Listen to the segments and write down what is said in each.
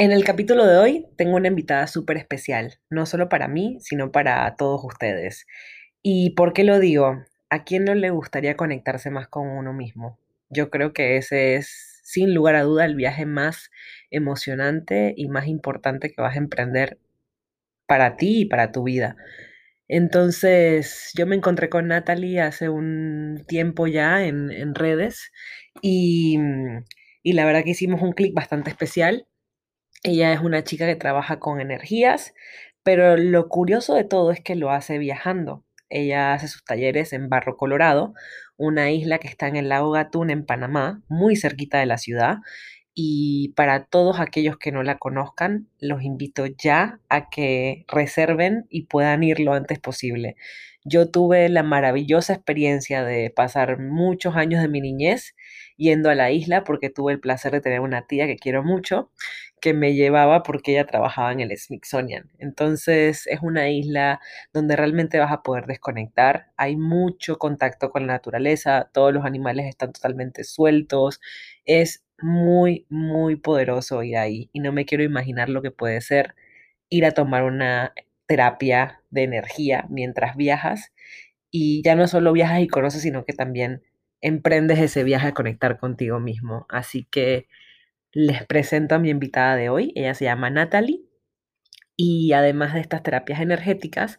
En el capítulo de hoy tengo una invitada súper especial, no solo para mí, sino para todos ustedes. ¿Y por qué lo digo? ¿A quién no le gustaría conectarse más con uno mismo? Yo creo que ese es, sin lugar a duda, el viaje más emocionante y más importante que vas a emprender para ti y para tu vida. Entonces, yo me encontré con Natalie hace un tiempo ya en, redes y, y la verdad que hicimos un clic bastante especial ella es una chica que trabaja con energías, pero lo curioso de todo es que lo hace viajando. Ella hace sus talleres en Barro Colorado, una isla que está en el lago Gatún en Panamá, muy cerquita de la ciudad. Y para todos aquellos que no la conozcan, los invito ya a que reserven y puedan ir lo antes posible. Yo tuve la maravillosa experiencia de pasar muchos años de mi niñez yendo a la isla porque tuve el placer de tener una tía que quiero mucho que me llevaba porque ella trabajaba en el Smithsonian. Entonces es una isla donde realmente vas a poder desconectar. Hay mucho contacto con la naturaleza, todos los animales están totalmente sueltos. Es muy, muy poderoso ir ahí y no me quiero imaginar lo que puede ser ir a tomar una terapia de energía mientras viajas y ya no solo viajas y conoces, sino que también emprendes ese viaje a conectar contigo mismo. Así que les presento a mi invitada de hoy. Ella se llama Natalie y además de estas terapias energéticas,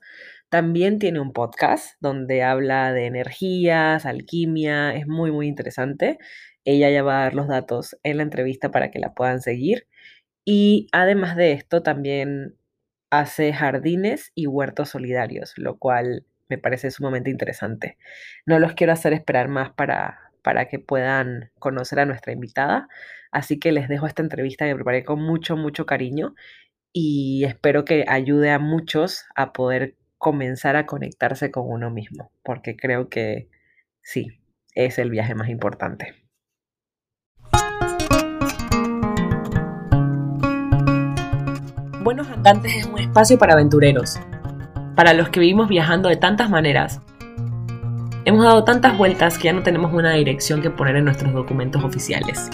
también tiene un podcast donde habla de energías, alquimia, es muy, muy interesante. Ella ya va a dar los datos en la entrevista para que la puedan seguir. Y además de esto, también hace jardines y huertos solidarios, lo cual me parece sumamente interesante. No los quiero hacer esperar más para, para que puedan conocer a nuestra invitada, así que les dejo esta entrevista que preparé con mucho, mucho cariño y espero que ayude a muchos a poder comenzar a conectarse con uno mismo, porque creo que sí, es el viaje más importante. Buenos Andantes es un espacio para aventureros, para los que vivimos viajando de tantas maneras. Hemos dado tantas vueltas que ya no tenemos una dirección que poner en nuestros documentos oficiales.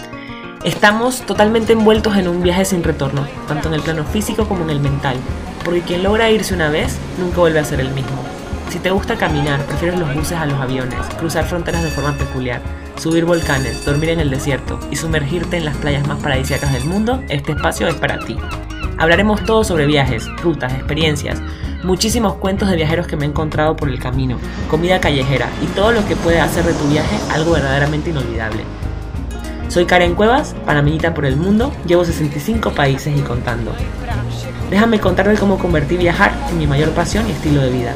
Estamos totalmente envueltos en un viaje sin retorno, tanto en el plano físico como en el mental, porque quien logra irse una vez nunca vuelve a ser el mismo. Si te gusta caminar, prefieres los buses a los aviones, cruzar fronteras de forma peculiar, subir volcanes, dormir en el desierto y sumergirte en las playas más paradisíacas del mundo, este espacio es para ti. Hablaremos todo sobre viajes, rutas, experiencias, muchísimos cuentos de viajeros que me he encontrado por el camino, comida callejera y todo lo que puede hacer de tu viaje algo verdaderamente inolvidable. Soy Karen Cuevas, panameñita por el mundo, llevo 65 países y contando. Déjame contarte cómo convertí viajar en mi mayor pasión y estilo de vida.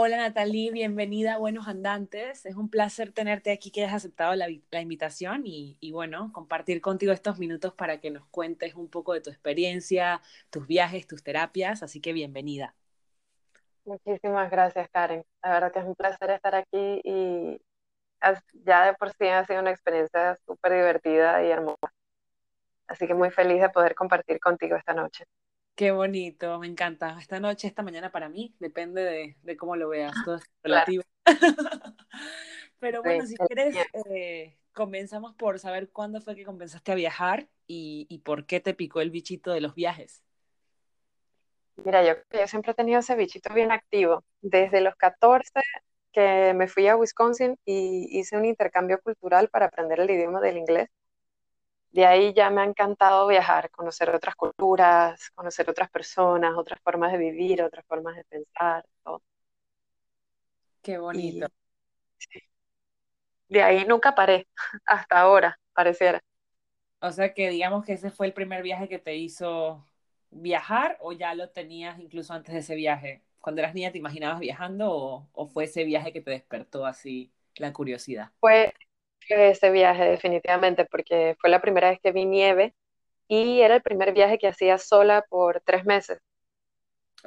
Hola Natalie, bienvenida a Buenos Andantes. Es un placer tenerte aquí, que hayas aceptado la, invitación y, bueno, compartir contigo estos minutos para que nos cuentes un poco de tu experiencia, tus viajes, tus terapias. Así que bienvenida. Muchísimas gracias, Karen. La verdad que es un placer estar aquí y ya de por sí ha sido una experiencia súper divertida y hermosa. Así que muy feliz de poder compartir contigo esta noche. Qué bonito, me encanta. Esta noche, esta mañana para mí, depende de, cómo lo veas, todo es relativo. Pero bueno, si quieres, eh, comenzamos por saber cuándo fue que comenzaste a viajar y, por qué te picó el bichito de los viajes. Mira, yo, yo siempre he tenido ese bichito bien activo. Desde los 14 que me fui a Wisconsin y hice un intercambio cultural para aprender el idioma del inglés de ahí ya me ha encantado viajar, conocer otras culturas, conocer otras personas, otras formas de vivir, otras formas de pensar, todo. Qué bonito. De ahí nunca paré, hasta ahora, pareciera. O sea que digamos que ese fue el primer viaje que te hizo viajar o ya lo tenías incluso antes de ese viaje. Cuando eras niña te imaginabas viajando o, o fue ese viaje que te despertó así la curiosidad? Fue, ese viaje definitivamente porque fue la primera vez que vi nieve y era el primer viaje que hacía sola por tres meses.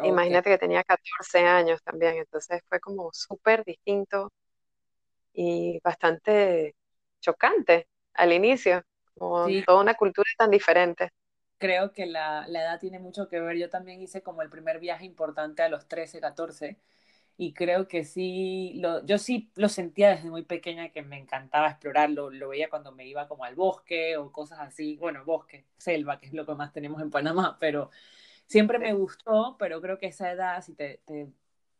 Imagínate que tenía 14 años también, entonces fue como súper distinto y bastante chocante al inicio, como toda una cultura tan diferente. Creo que la, la edad tiene mucho que ver. Yo también hice como el primer viaje importante a los 13, 14 y creo que sí, lo, yo sí lo sentía desde muy pequeña que me encantaba explorarlo, lo veía cuando me iba como al bosque o cosas así, bueno, bosque, selva, que es lo que más tenemos en Panamá, pero siempre me gustó, pero creo que esa edad, si te,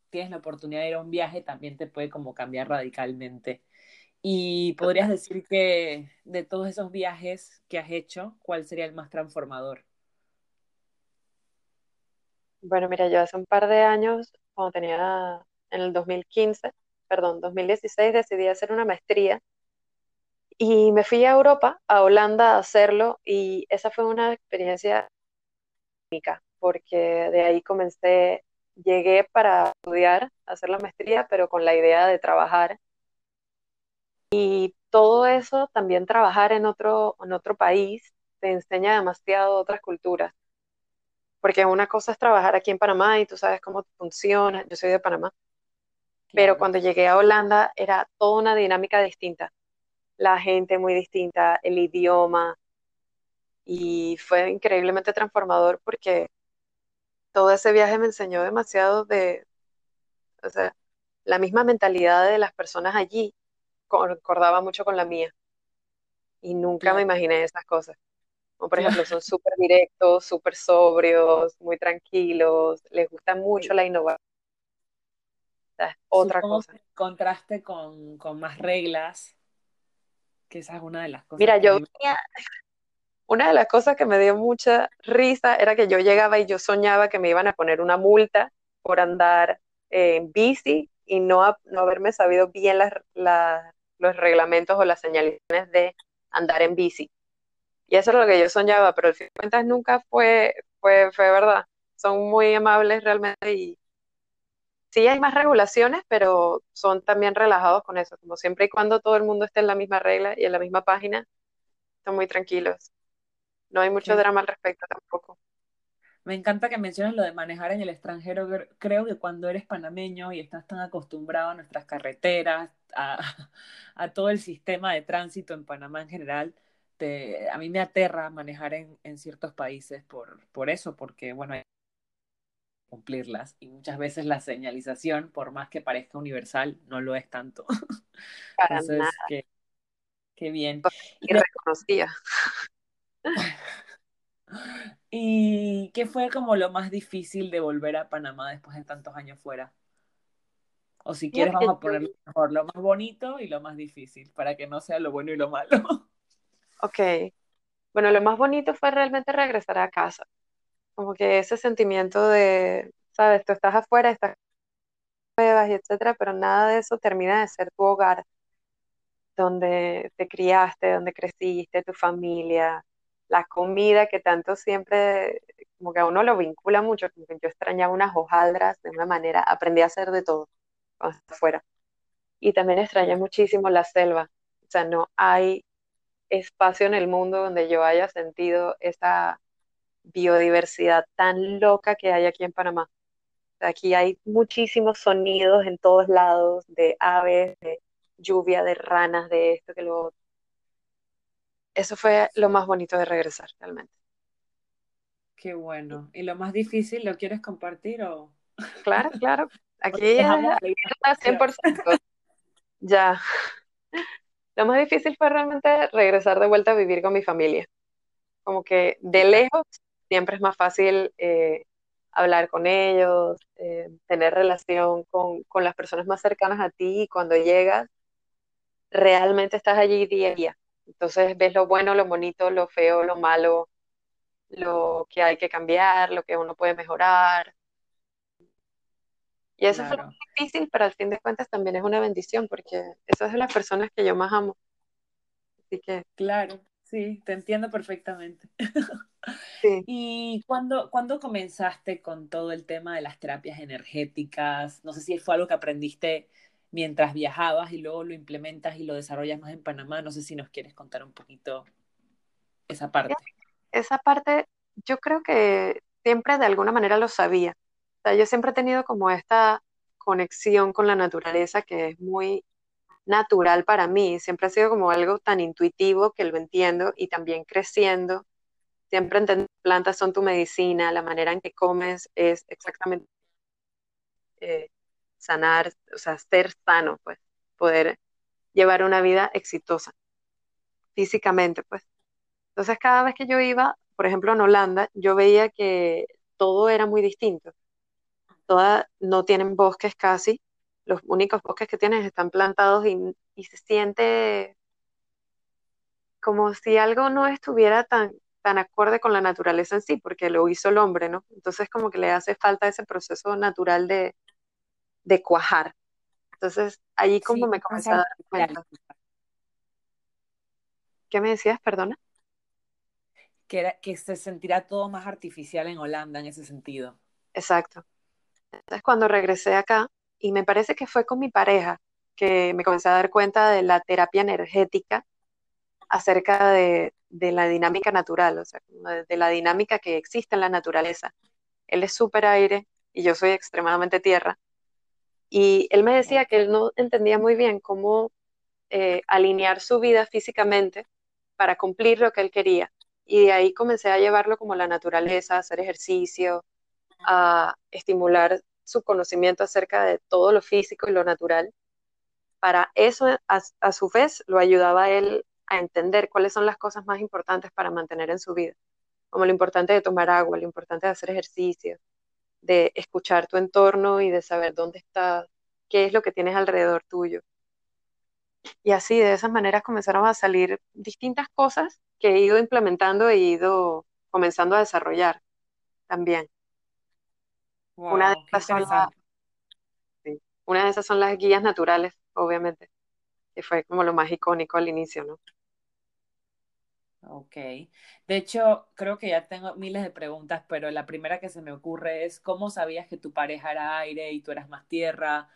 tienes la oportunidad de ir a un viaje, también te puede como cambiar radicalmente. Y podrías decir que de todos esos viajes que has hecho, ¿cuál sería el más transformador? Bueno, mira, yo hace un par de años, cuando tenía en el 2015, perdón, 2016, decidí hacer una maestría y me fui a Europa, a Holanda, a hacerlo y esa fue una experiencia única, porque de ahí comencé, llegué para estudiar, hacer la maestría, pero con la idea de trabajar. Y todo eso, también trabajar en otro, en otro país, te enseña demasiado otras culturas porque una cosa es trabajar aquí en Panamá y tú sabes cómo funciona, yo soy de Panamá, pero cuando llegué a Holanda era toda una dinámica distinta, la gente muy distinta, el idioma, y fue increíblemente transformador porque todo ese viaje me enseñó demasiado de, o sea, la misma mentalidad de las personas allí concordaba mucho con la mía, y nunca me imaginé esas cosas. Por ejemplo, son súper directos, súper sobrios, muy tranquilos, les gusta mucho la innovación. Es otra cosa. contraste con, más reglas, que esa es una de las cosas. Mira, yo una de las cosas que me dio mucha risa era que yo llegaba y yo soñaba que me iban a poner una multa por andar en bici y no, no haberme sabido bien los reglamentos o las señalizaciones de andar en bici. Y eso es lo que yo soñaba, pero al fin de cuentas nunca fue, fue, fue verdad. Son muy amables realmente y sí hay más regulaciones, pero son también relajados con eso, como siempre y cuando todo el mundo esté en la misma regla y en la misma página, están muy tranquilos. No hay mucho drama al respecto tampoco. Me encanta que menciones lo de manejar en el extranjero. Creo que cuando eres panameño y estás tan acostumbrado a nuestras carreteras, a, a todo el sistema de tránsito en Panamá en general, a mí me aterra manejar en, ciertos países por, por eso, porque, bueno, hay cumplirlas y muchas veces la señalización, por más que parezca universal, no lo es tanto. Entonces, qué, qué, bien. Y reconocía. ¿Y qué fue como lo más difícil de volver a Panamá después de tantos años fuera? O si quieres, vamos a ponerlo mejor, lo más bonito y lo más difícil, para que no sea lo bueno y lo malo. Ok. Bueno, lo más bonito fue realmente regresar a casa. Como que ese sentimiento de, sabes, tú estás afuera, estás nuevas y etcétera, pero nada de eso termina de ser tu hogar, donde te criaste, donde creciste, tu familia, la comida que tanto siempre, como que a uno lo vincula mucho, como que yo extrañaba unas hojaldras de una manera, aprendí a hacer de todo afuera. Y también extrañé muchísimo la selva. O sea, no hay espacio en el mundo donde yo haya sentido esa biodiversidad tan loca que hay aquí en Panamá. Aquí hay muchísimos sonidos en todos lados, de aves, de lluvia, de ranas, de esto, que lo Eso fue lo más bonito de regresar, realmente. Qué bueno. ¿Y lo más difícil lo quieres compartir o...? Claro, claro. Aquí está 100%. Ya. Lo más difícil fue realmente regresar de vuelta a vivir con mi familia. Como que de lejos siempre es más fácil eh, hablar con ellos, eh, tener relación con, con, las personas más cercanas a ti y cuando llegas, realmente estás allí día a día. Entonces ves lo bueno, lo bonito, lo feo, lo malo, lo que hay que cambiar, lo que uno puede mejorar. Y eso fue muy difícil, pero al fin de cuentas también es una bendición, porque esas son las personas que yo más amo. Así que. Claro, sí, te entiendo perfectamente. Sí. ¿Y cuándo, cuándo comenzaste con todo el tema de las terapias energéticas? No sé si fue algo que aprendiste mientras viajabas y luego lo implementas y lo desarrollas más en Panamá. No sé si nos quieres contar un poquito esa parte. Esa parte, yo creo que siempre de alguna manera lo sabía yo siempre he tenido como esta conexión con la naturaleza que es muy natural para mí, siempre ha sido como algo tan intuitivo que lo entiendo y también creciendo, siempre plantas son tu medicina, la manera en que comes es exactamente, eh, sanar, o sea, ser sano, pues, poder llevar una vida exitosa físicamente, pues. Entonces, cada vez que yo iba, por ejemplo, en Holanda, yo veía que todo era muy distinto. Todas no tienen bosques casi, los únicos bosques que tienen están plantados y, y se siente como si algo no estuviera tan, tan acorde con la naturaleza en sí, porque lo hizo el hombre, ¿no? Entonces como que le hace falta ese proceso natural de, de cuajar. Entonces allí como me comencé a dar cuenta. ¿Qué me decías, perdona? Que, que se sentirá todo más artificial en Holanda en ese sentido. Exacto. Entonces cuando regresé acá, y me parece que fue con mi pareja, que me comencé a dar cuenta de la terapia energética acerca de, la dinámica natural, o sea, de, la dinámica que existe en la naturaleza. Él es súper aire y yo soy extremadamente tierra. Y él me decía que él no entendía muy bien cómo eh, alinear su vida físicamente para cumplir lo que él quería. Y de ahí comencé a llevarlo como la naturaleza, a hacer ejercicio, a estimular su conocimiento acerca de todo lo físico y lo natural. Para eso, a, su vez, lo ayudaba él a entender cuáles son las cosas más importantes para mantener en su vida, como lo importante de tomar agua, lo importante de hacer ejercicio, de escuchar tu entorno y de saber dónde estás, qué es lo que tienes alrededor tuyo. Y así, de esas maneras comenzaron a salir distintas cosas que he ido implementando e ido comenzando a desarrollar también una, de esas son una de esas son las guías naturales, obviamente, que fue como lo más icónico al inicio, ¿no? Ok. De hecho, creo que ya tengo miles de preguntas, pero la primera que se me ocurre es, ¿cómo sabías que tu pareja era aire y tú eras más tierra?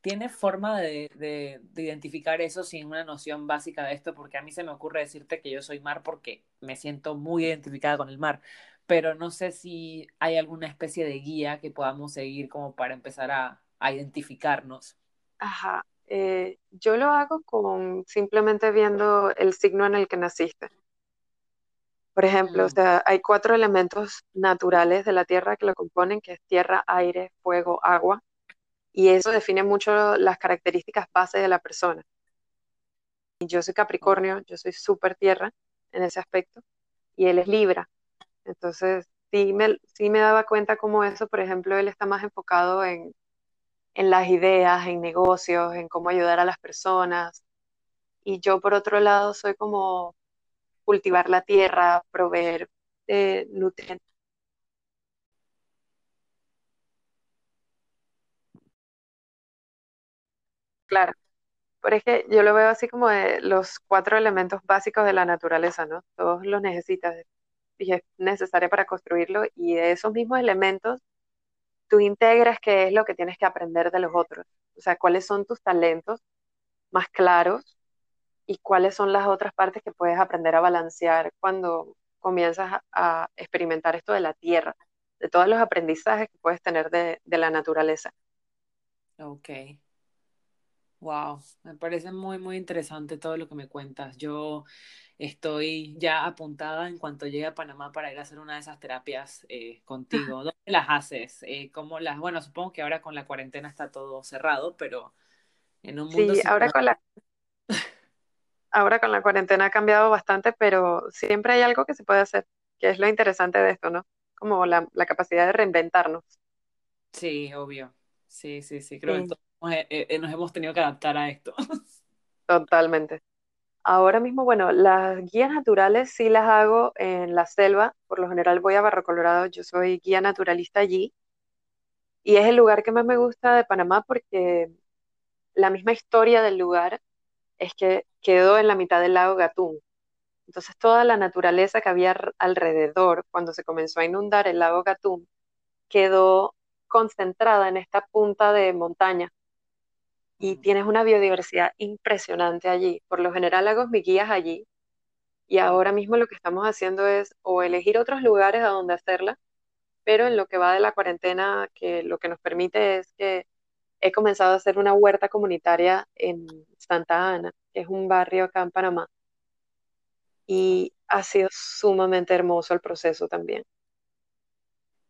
¿Tienes forma de, de, identificar eso sin una noción básica de esto? Porque a mí se me ocurre decirte que yo soy mar porque me siento muy identificada con el mar, pero no sé si hay alguna especie de guía que podamos seguir como para empezar a, identificarnos. Ajá, eh, yo lo hago con simplemente viendo el signo en el que naciste. Por ejemplo, o mm. sea, hay cuatro elementos naturales de la Tierra que lo componen, que es tierra, aire, fuego, agua, y eso define mucho las características base de la persona. Yo soy Capricornio, yo soy súper tierra en ese aspecto, y él es Libra. Entonces, sí me, sí me daba cuenta como eso, por ejemplo, él está más enfocado en, las ideas, en negocios, en cómo ayudar a las personas. Y yo, por otro lado, soy como cultivar la tierra, proveer nutrientes. Claro, pero es que yo lo veo así como los cuatro elementos básicos de la naturaleza, ¿no? Todos los necesitas, y es necesaria para construirlo y de esos mismos elementos tú integras qué es lo que tienes que aprender de los otros, o sea, cuáles son tus talentos más claros y cuáles son las otras partes que puedes aprender a balancear cuando comienzas a, experimentar esto de la tierra, de todos los aprendizajes que puedes tener de, de la naturaleza. Ok. Wow, me parece muy, muy interesante todo lo que me cuentas. Yo estoy ya apuntada en cuanto llegue a Panamá para ir a hacer una de esas terapias eh, contigo. ¿Dónde las haces? Eh, ¿cómo las, bueno, supongo que ahora con la cuarentena está todo cerrado, pero en un mundo... Sí, ahora con la... Ahora con la cuarentena ha cambiado bastante, pero siempre hay algo que se puede hacer, que es lo interesante de esto, ¿no? Como la, capacidad de reinventarnos. Sí, obvio. Sí, sí, sí. Creo que todos eh, nos hemos tenido que adaptar a esto. Totalmente. Ahora mismo, bueno, las guías naturales sí las hago en la selva. Por lo general voy a Barro Colorado, yo soy guía naturalista allí. Y es el lugar que más me gusta de Panamá porque la misma historia del lugar es que quedó en la mitad del lago Gatún. Entonces toda la naturaleza que había alrededor cuando se comenzó a inundar el lago Gatún quedó concentrada en esta punta de montaña y tienes una biodiversidad impresionante allí. Por lo general hago mis guías allí y ahora mismo lo que estamos haciendo es o elegir otros lugares a donde hacerla, pero en lo que va de la cuarentena, que lo que nos permite es que he comenzado a hacer una huerta comunitaria en Santa Ana, que es un barrio acá en Panamá. Y ha sido sumamente hermoso el proceso también.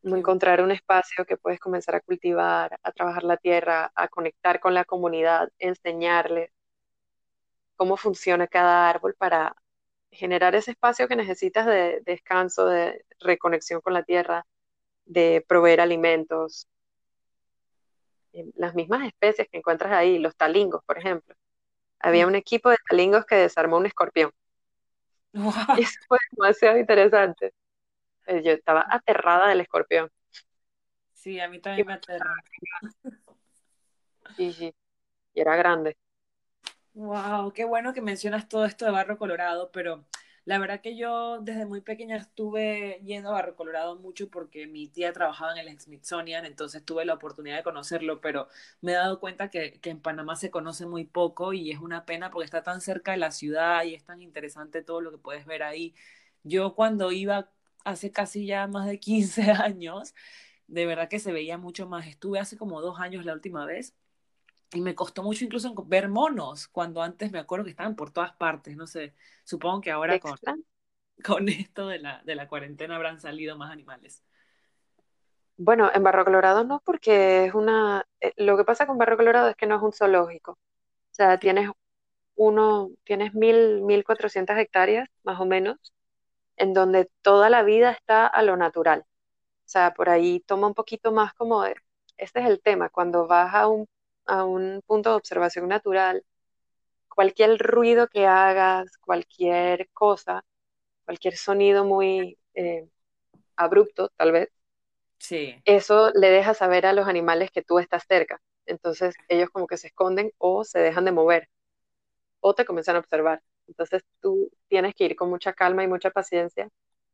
Encontrar un espacio que puedes comenzar a cultivar, a trabajar la tierra, a conectar con la comunidad, enseñarles cómo funciona cada árbol para generar ese espacio que necesitas de descanso, de reconexión con la tierra, de proveer alimentos. Eh, las mismas especies que encuentras ahí, los talingos, por ejemplo. Había un equipo de talingos que desarmó un escorpión. Y eso fue demasiado interesante. Eh, yo estaba aterrada del escorpión. Sí, a mí también me aterra. Sí, sí. Y era grande. Wow, qué bueno que mencionas todo esto de Barro Colorado, pero la verdad que yo desde muy pequeña estuve yendo a Barro Colorado mucho porque mi tía trabajaba en el Smithsonian, entonces tuve la oportunidad de conocerlo, pero me he dado cuenta que, que en Panamá se conoce muy poco y es una pena porque está tan cerca de la ciudad y es tan interesante todo lo que puedes ver ahí. Yo cuando iba hace casi ya más de 15 años, de verdad que se veía mucho más. Estuve hace como dos años la última vez y me costó mucho incluso ver monos, cuando antes me acuerdo que estaban por todas partes, no sé, supongo que ahora con, con esto de la, de la cuarentena habrán salido más animales. Bueno, en Barro Colorado no, porque es una, eh, lo que pasa con Barro Colorado es que no es un zoológico, o sea, tienes uno, tienes mil, mil cuatrocientas hectáreas, más o menos, en donde toda la vida está a lo natural. O sea, por ahí toma un poquito más como, de, este es el tema, cuando vas a un a un punto de observación natural, cualquier ruido que hagas, cualquier cosa, cualquier sonido muy eh, abrupto, tal vez, sí. eso le deja saber a los animales que tú estás cerca. Entonces ellos como que se esconden o se dejan de mover o te comienzan a observar. Entonces tú tienes que ir con mucha calma y mucha paciencia,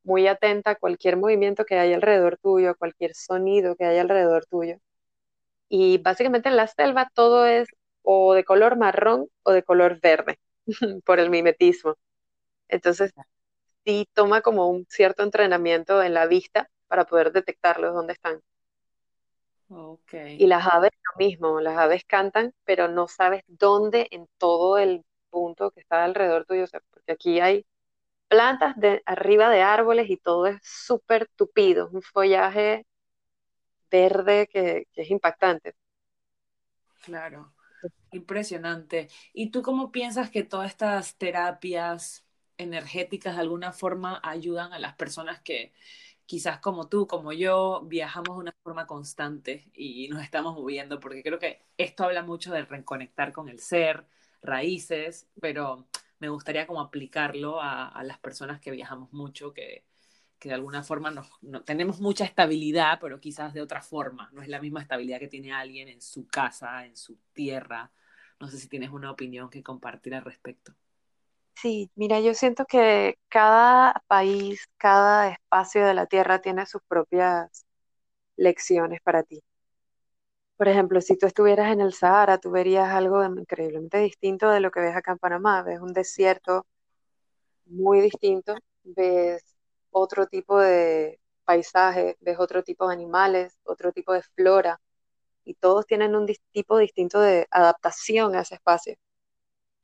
muy atenta a cualquier movimiento que haya alrededor tuyo, cualquier sonido que haya alrededor tuyo y básicamente en la selva todo es o de color marrón o de color verde por el mimetismo. Entonces, sí toma como un cierto entrenamiento en la vista para poder detectarlos dónde están. Okay. Y las aves lo mismo, las aves cantan, pero no sabes dónde en todo el punto que está alrededor tuyo, porque aquí hay plantas de arriba de árboles y todo es súper tupido, un follaje verde que, es impactante. Claro, impresionante. ¿Y tú cómo piensas que todas estas terapias energéticas de alguna forma ayudan a las personas que quizás como tú, como yo, viajamos de una forma constante y nos estamos moviendo? Porque creo que esto habla mucho de reconectar con el ser, raíces, pero me gustaría como aplicarlo a, las personas que viajamos mucho, que, que de alguna forma nos, no, tenemos mucha estabilidad, pero quizás de otra forma. No es la misma estabilidad que tiene alguien en su casa, en su tierra. No sé si tienes una opinión que compartir al respecto. Sí, mira, yo siento que cada país, cada espacio de la tierra tiene sus propias lecciones para ti. Por ejemplo, si tú estuvieras en el Sahara, tú verías algo increíblemente distinto de lo que ves acá en Panamá. Ves un desierto muy distinto, ves otro tipo de paisaje, ves otro tipo de animales, otro tipo de flora, y todos tienen un tipo distinto de adaptación a ese espacio.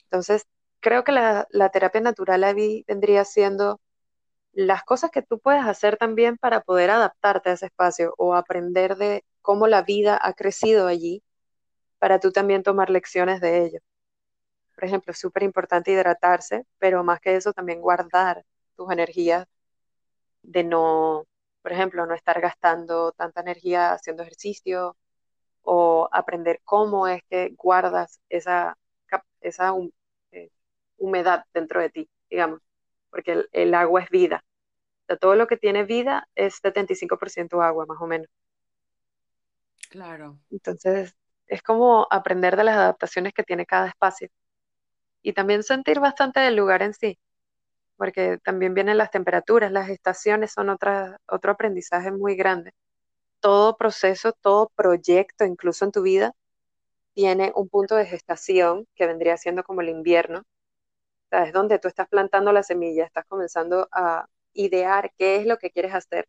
Entonces, creo que la, terapia natural vendría siendo las cosas que tú puedes hacer también para poder adaptarte a ese espacio o aprender de cómo la vida ha crecido allí para tú también tomar lecciones de ello. Por ejemplo, es súper importante hidratarse, pero más que eso también guardar tus energías de no, por ejemplo, no estar gastando tanta energía haciendo ejercicio o aprender cómo es que guardas esa, esa eh, humedad dentro de ti, digamos, porque el, agua es vida. todo lo que tiene vida es 75% agua, más o menos. Claro. Entonces, es como aprender de las adaptaciones que tiene cada espacio. Y también sentir bastante del lugar en sí porque también vienen las temperaturas, las estaciones son otra, otro aprendizaje muy grande. Todo proceso, todo proyecto, incluso en tu vida, tiene un punto de gestación que vendría siendo como el invierno. Es donde tú estás plantando la semilla, estás comenzando a idear qué es lo que quieres hacer.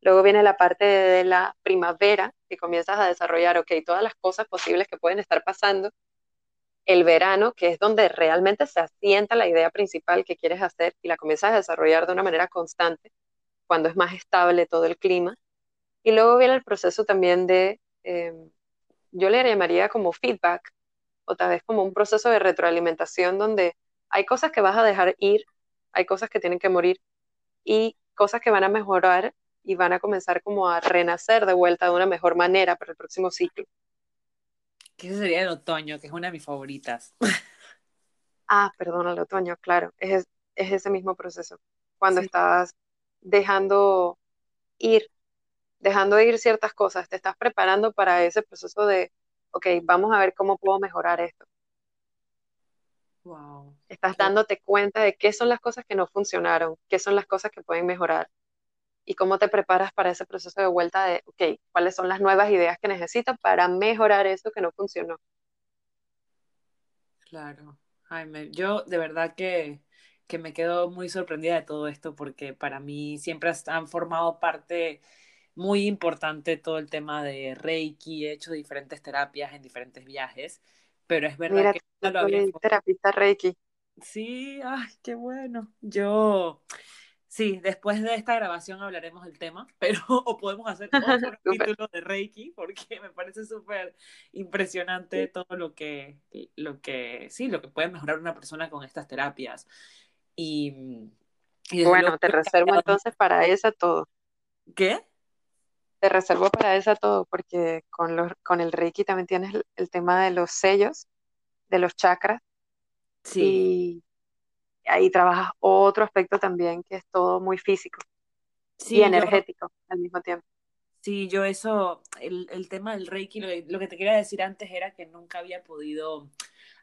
Luego viene la parte de la primavera, que comienzas a desarrollar, ok, todas las cosas posibles que pueden estar pasando el verano, que es donde realmente se asienta la idea principal que quieres hacer y la comienzas a desarrollar de una manera constante, cuando es más estable todo el clima. Y luego viene el proceso también de, em, yo le llamaría como feedback, o tal vez como un proceso de retroalimentación donde hay cosas que vas a dejar ir, hay cosas que tienen que morir y cosas que van a mejorar y van a comenzar como a renacer de vuelta de una mejor manera para el próximo ciclo. Que ese sería el otoño, que es una de mis favoritas. Ah, perdón, el otoño, claro, es, es ese mismo proceso. Cuando estás dejando ir, dejando ir ciertas cosas, te estás preparando para ese proceso de, ok, vamos a ver cómo puedo mejorar esto. Wow. Estás dándote cuenta de qué son las cosas que no funcionaron, qué son las cosas que pueden mejorar y cómo te preparas para ese proceso de vuelta de, ok, cuáles son las nuevas ideas que necesito para mejorar eso que no funcionó. Claro. Jaime, yo de verdad que, que me quedo muy sorprendida de todo esto porque para mí siempre han formado parte muy importante todo el tema de Reiki, he hecho diferentes terapias en diferentes viajes, pero es verdad que no lo había terapista Reiki. Sí, ay, qué bueno. Yo Sí, después de esta grabación hablaremos del tema, pero o podemos hacer otro capítulo de Reiki porque me parece súper impresionante todo lo que, lo que, sí, lo que puede mejorar una persona con estas terapias. Y, bueno, te reservo entonces para esa todo. ¿Qué? Te reservo para esa todo porque con, los, con el Reiki también tienes el, tema de los sellos, de los chakras. Sí ahí trabajas otro aspecto también que es todo muy físico y energético al mismo tiempo. Sí, yo eso, el, el tema del Reiki, lo, que te quería decir antes era que nunca había podido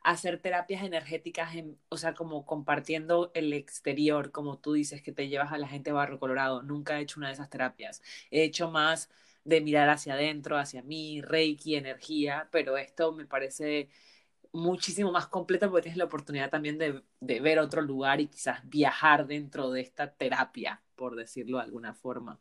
hacer terapias energéticas, en, o sea, como compartiendo el exterior, como tú dices, que te llevas a la gente Barro Colorado. Nunca he hecho una de esas terapias. He hecho más de mirar hacia adentro, hacia mí, Reiki, energía, pero esto me parece muchísimo más completa porque tienes la oportunidad también de, de, ver otro lugar y quizás viajar dentro de esta terapia, por decirlo de alguna forma.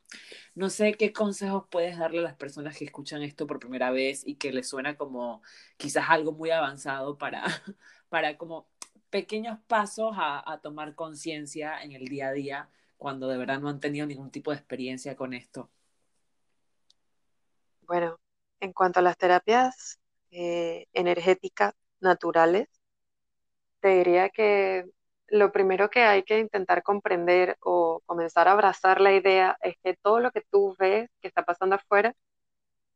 No sé qué consejos puedes darle a las personas que escuchan esto por primera vez y que les suena como quizás algo muy avanzado para, para como pequeños pasos a, tomar conciencia en el día a día cuando de verdad no han tenido ningún tipo de experiencia con esto. Bueno, en cuanto a las terapias eh, energéticas, naturales, te diría que lo primero que hay que intentar comprender o comenzar a abrazar la idea es que todo lo que tú ves que está pasando afuera,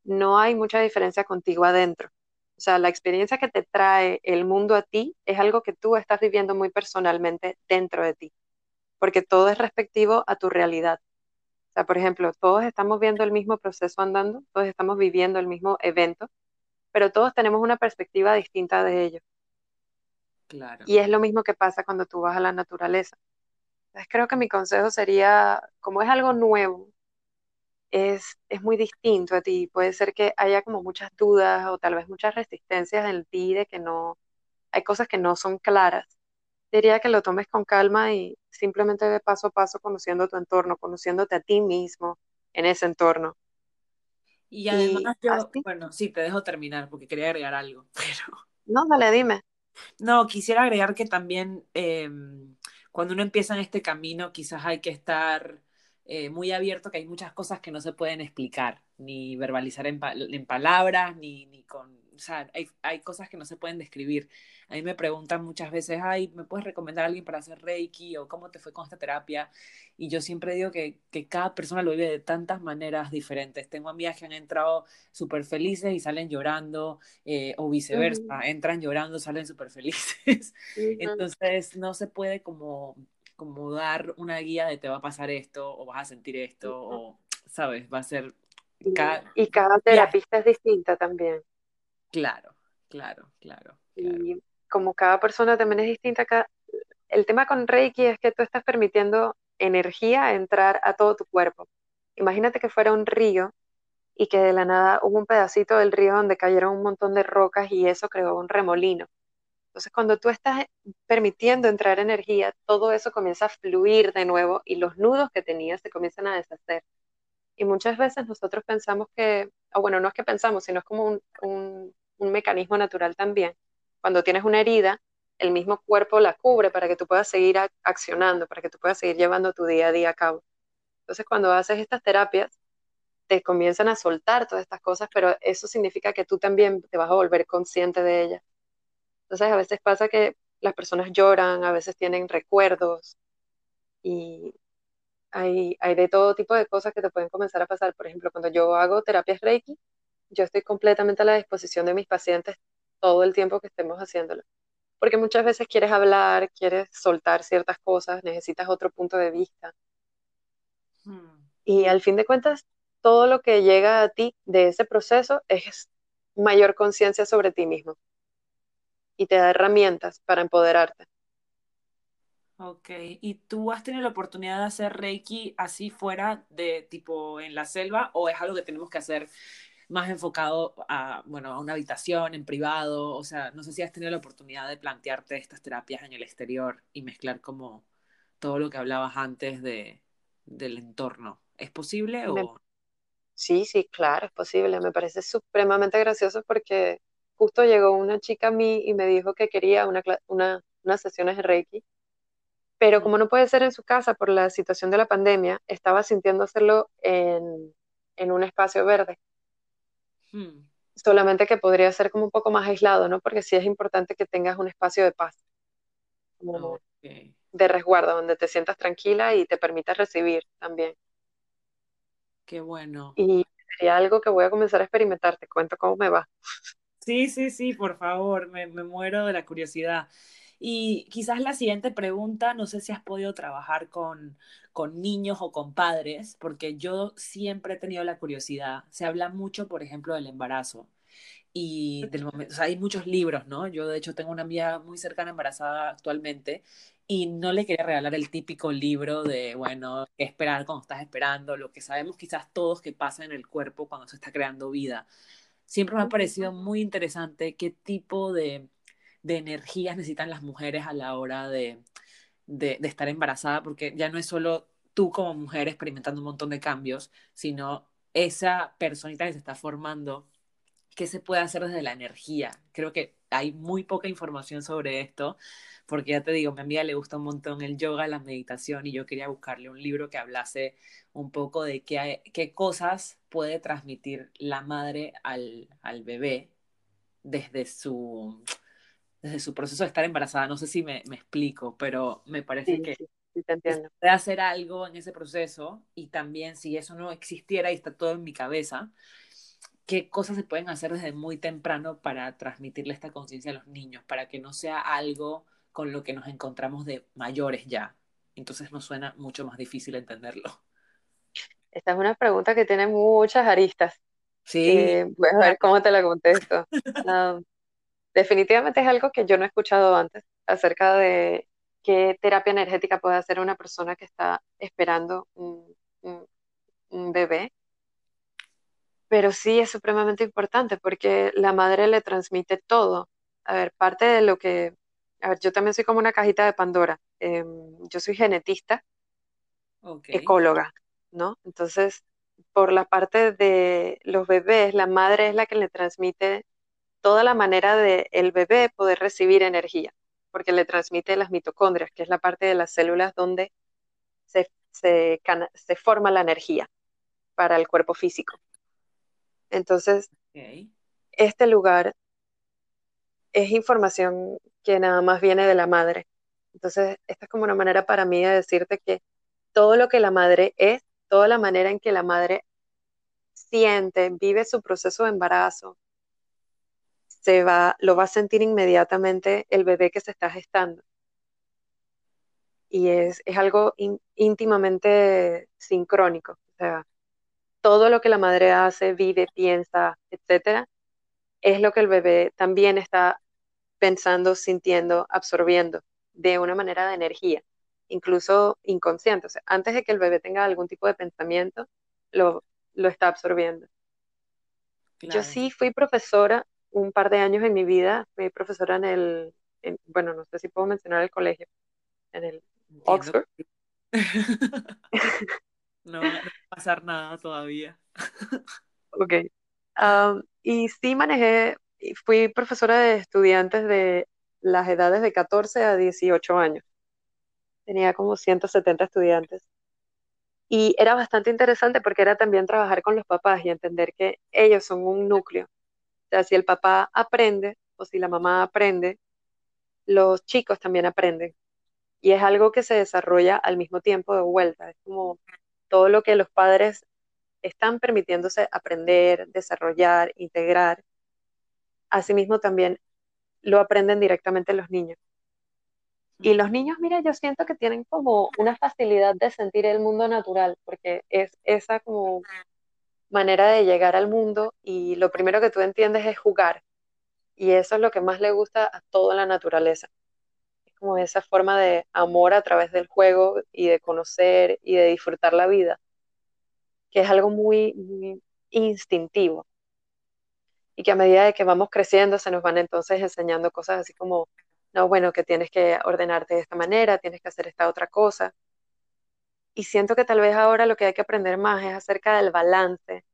no hay mucha diferencia contigo adentro. O sea, la experiencia que te trae el mundo a ti es algo que tú estás viviendo muy personalmente dentro de ti, porque todo es respectivo a tu realidad. O sea, por ejemplo, todos estamos viendo el mismo proceso andando, todos estamos viviendo el mismo evento, pero todos tenemos una perspectiva distinta de ello. Claro. Y es lo mismo que pasa cuando tú vas a la naturaleza. Entonces creo que mi consejo sería, como es algo nuevo, es, es muy distinto a ti. Puede ser que haya como muchas dudas o tal vez muchas resistencias en ti de que no, hay cosas que no son claras. Diría que lo tomes con calma y simplemente de paso a paso conociendo tu entorno, conociéndote a ti mismo en ese entorno. Y además yo, bueno, sí, te dejo terminar porque quería agregar algo, pero... No, dale, dime. No, quisiera agregar que también em, cuando uno empieza en este camino, quizás hay que estar eh, muy abierto, que hay muchas cosas que no se pueden explicar, ni verbalizar en, en palabras, ni, ni con o sea, hay, hay, cosas que no se pueden describir. A mí me preguntan muchas veces, ay, ¿me puedes recomendar a alguien para hacer Reiki? o cómo te fue con esta terapia? Y yo siempre digo que, que cada persona lo vive de tantas maneras diferentes. Tengo amigas que han entrado súper felices y salen llorando, eh, o viceversa, entran llorando, salen súper felices. Entonces, no se puede como, como dar una guía de te va a pasar esto, o vas a sentir esto, o, ¿sabes? Va a ser... Cada... Y cada terapista es distinta también. Claro, claro, claro, Y como cada persona también es distinta, el tema con Reiki es que tú estás permitiendo energía entrar a todo tu cuerpo. Imagínate que fuera un río y que de la nada hubo un pedacito del río donde cayeron un montón de rocas y eso creó un remolino. Entonces, cuando tú estás permitiendo entrar energía, todo eso comienza a fluir de nuevo y los nudos que tenías se comienzan a deshacer. Y muchas veces nosotros pensamos que, o bueno, no es que pensamos, sino es como un, un, un mecanismo natural también. Cuando tienes una herida, el mismo cuerpo la cubre para que tú puedas seguir accionando, para que tú puedas seguir llevando tu día a día a cabo. Entonces, cuando haces estas terapias, te comienzan a soltar todas estas cosas, pero eso significa que tú también te vas a volver consciente de ellas. Entonces a veces pasa que las personas lloran, a veces tienen recuerdos y hay, hay de todo tipo de cosas que te pueden comenzar a pasar. Por ejemplo, cuando yo hago terapias Reiki, yo estoy completamente a la disposición de mis pacientes todo el tiempo que estemos haciéndolo. Porque muchas veces quieres hablar, quieres soltar ciertas cosas, necesitas otro punto de vista. Hmm. Y al fin de cuentas, todo lo que llega a ti de ese proceso es mayor conciencia sobre ti mismo y te da herramientas para empoderarte. Ok, ¿y tú has tenido la oportunidad de hacer Reiki así fuera de tipo en la selva o es algo que tenemos que hacer más enfocado a, bueno, a una habitación, en privado? O sea, no sé si has tenido la oportunidad de plantearte estas terapias en el exterior y mezclar como todo lo que hablabas antes de, del entorno. ¿Es posible o...? Sí, sí, claro, es posible. Me parece supremamente gracioso porque justo llegó una chica a mí y me dijo que quería una, una, unas sesiones de Reiki, pero como no puede ser en su casa por la situación de la pandemia, estaba sintiendo hacerlo en, en un espacio verde. Hmm. Solamente que podría ser como un poco más aislado, ¿no? Porque sí es importante que tengas un espacio de paz, de resguardo, donde te sientas tranquila y te permitas recibir también. Qué bueno. Y sería algo que voy a comenzar a experimentar, te cuento cómo me va. Sí, sí, sí, por favor, me, me muero de la curiosidad. Y quizás la siguiente pregunta, no sé si has podido trabajar con, con niños o con padres, porque yo siempre he tenido la curiosidad. Se habla mucho, por ejemplo, del embarazo. Y del momento, o sea, hay muchos libros, ¿no? Yo de hecho tengo una amiga muy cercana embarazada actualmente y no le quería regalar el típico libro de, bueno, qué esperar cuando estás esperando, lo que sabemos quizás todos que pasa en el cuerpo cuando se está creando vida. Siempre me ha parecido muy interesante qué tipo de de energías necesitan las mujeres a la hora de, de, estar embarazada, porque ya no es solo tú como mujer experimentando un montón de cambios, sino esa personita que se está formando, qué se puede hacer desde la energía. Creo que hay muy poca información sobre esto, porque ya te digo, a mi amiga le gusta un montón el yoga, la meditación, y yo quería buscarle un libro que hablase un poco de qué, qué cosas puede transmitir la madre al, al bebé desde su desde su proceso de estar embarazada. No sé si me, me explico, pero me parece que sí, te puede hacer algo en ese proceso y también si eso no existiera y está todo en mi cabeza, qué cosas se pueden hacer desde muy temprano para transmitirle esta conciencia a los niños, para que no sea algo con lo que nos encontramos de mayores ya. Entonces nos suena mucho más difícil entenderlo. Esta es una pregunta que tiene muchas aristas. Sí. Eh, voy a ver cómo te la contesto. Um, definitivamente es algo que yo no he escuchado antes acerca de qué terapia energética puede hacer una persona que está esperando un, bebé. Pero sí es supremamente importante porque la madre le transmite todo. A ver, parte de lo que, a ver, yo también soy como una cajita de Pandora. Em, yo soy genetista, ecóloga, ¿no? Entonces, por la parte de los bebés, la madre es la que le transmite toda la manera de el bebé poder recibir energía, porque le transmite las mitocondrias, que es la parte de las células donde se, se, forma la energía para el cuerpo físico. Entonces, este lugar es información que nada más viene de la madre. Entonces, esta es como una manera para mí de decirte que todo lo que la madre es, toda la manera en que la madre siente, vive su proceso de embarazo, se va, lo va a sentir inmediatamente el bebé que se está gestando. Y es, algo íntimamente sincrónico. O sea, todo lo que la madre hace, vive, piensa, etcétera, es lo que el bebé también está pensando, sintiendo, absorbiendo de una manera de energía, incluso inconsciente. O sea, antes de que el bebé tenga algún tipo de pensamiento, lo, lo está absorbiendo. Yo sí fui profesora un par de años en mi vida, fui profesora en el, bueno, no sé si puedo mencionar el colegio, en el Oxford. no, va a pasar nada todavía. ok. y sí manejé, fui profesora de estudiantes de las edades de 14 a 18 años. Tenía como 170 estudiantes. Y era bastante interesante porque era también trabajar con los papás y entender que ellos son un núcleo. O sea, si el papá aprende o si la mamá aprende, los chicos también aprenden. Y es algo que se desarrolla al mismo tiempo de vuelta. Es como todo lo que los padres están permitiéndose aprender, desarrollar, integrar. Asimismo, también lo aprenden directamente los niños. Y los niños, mira, yo siento que tienen como una facilidad de sentir el mundo natural, porque es esa como manera de llegar al mundo y lo primero que tú entiendes es jugar. Y eso es lo que más le gusta a toda la naturaleza. Es como esa forma de amor a través del juego y de conocer y de disfrutar la vida, que es algo muy, muy instintivo. Y que a medida de que vamos creciendo se nos van entonces enseñando cosas así como no, bueno, que tienes que ordenarte de esta manera, tienes que hacer esta otra cosa. Y siento que tal vez ahora lo que hay que aprender más es acerca del balance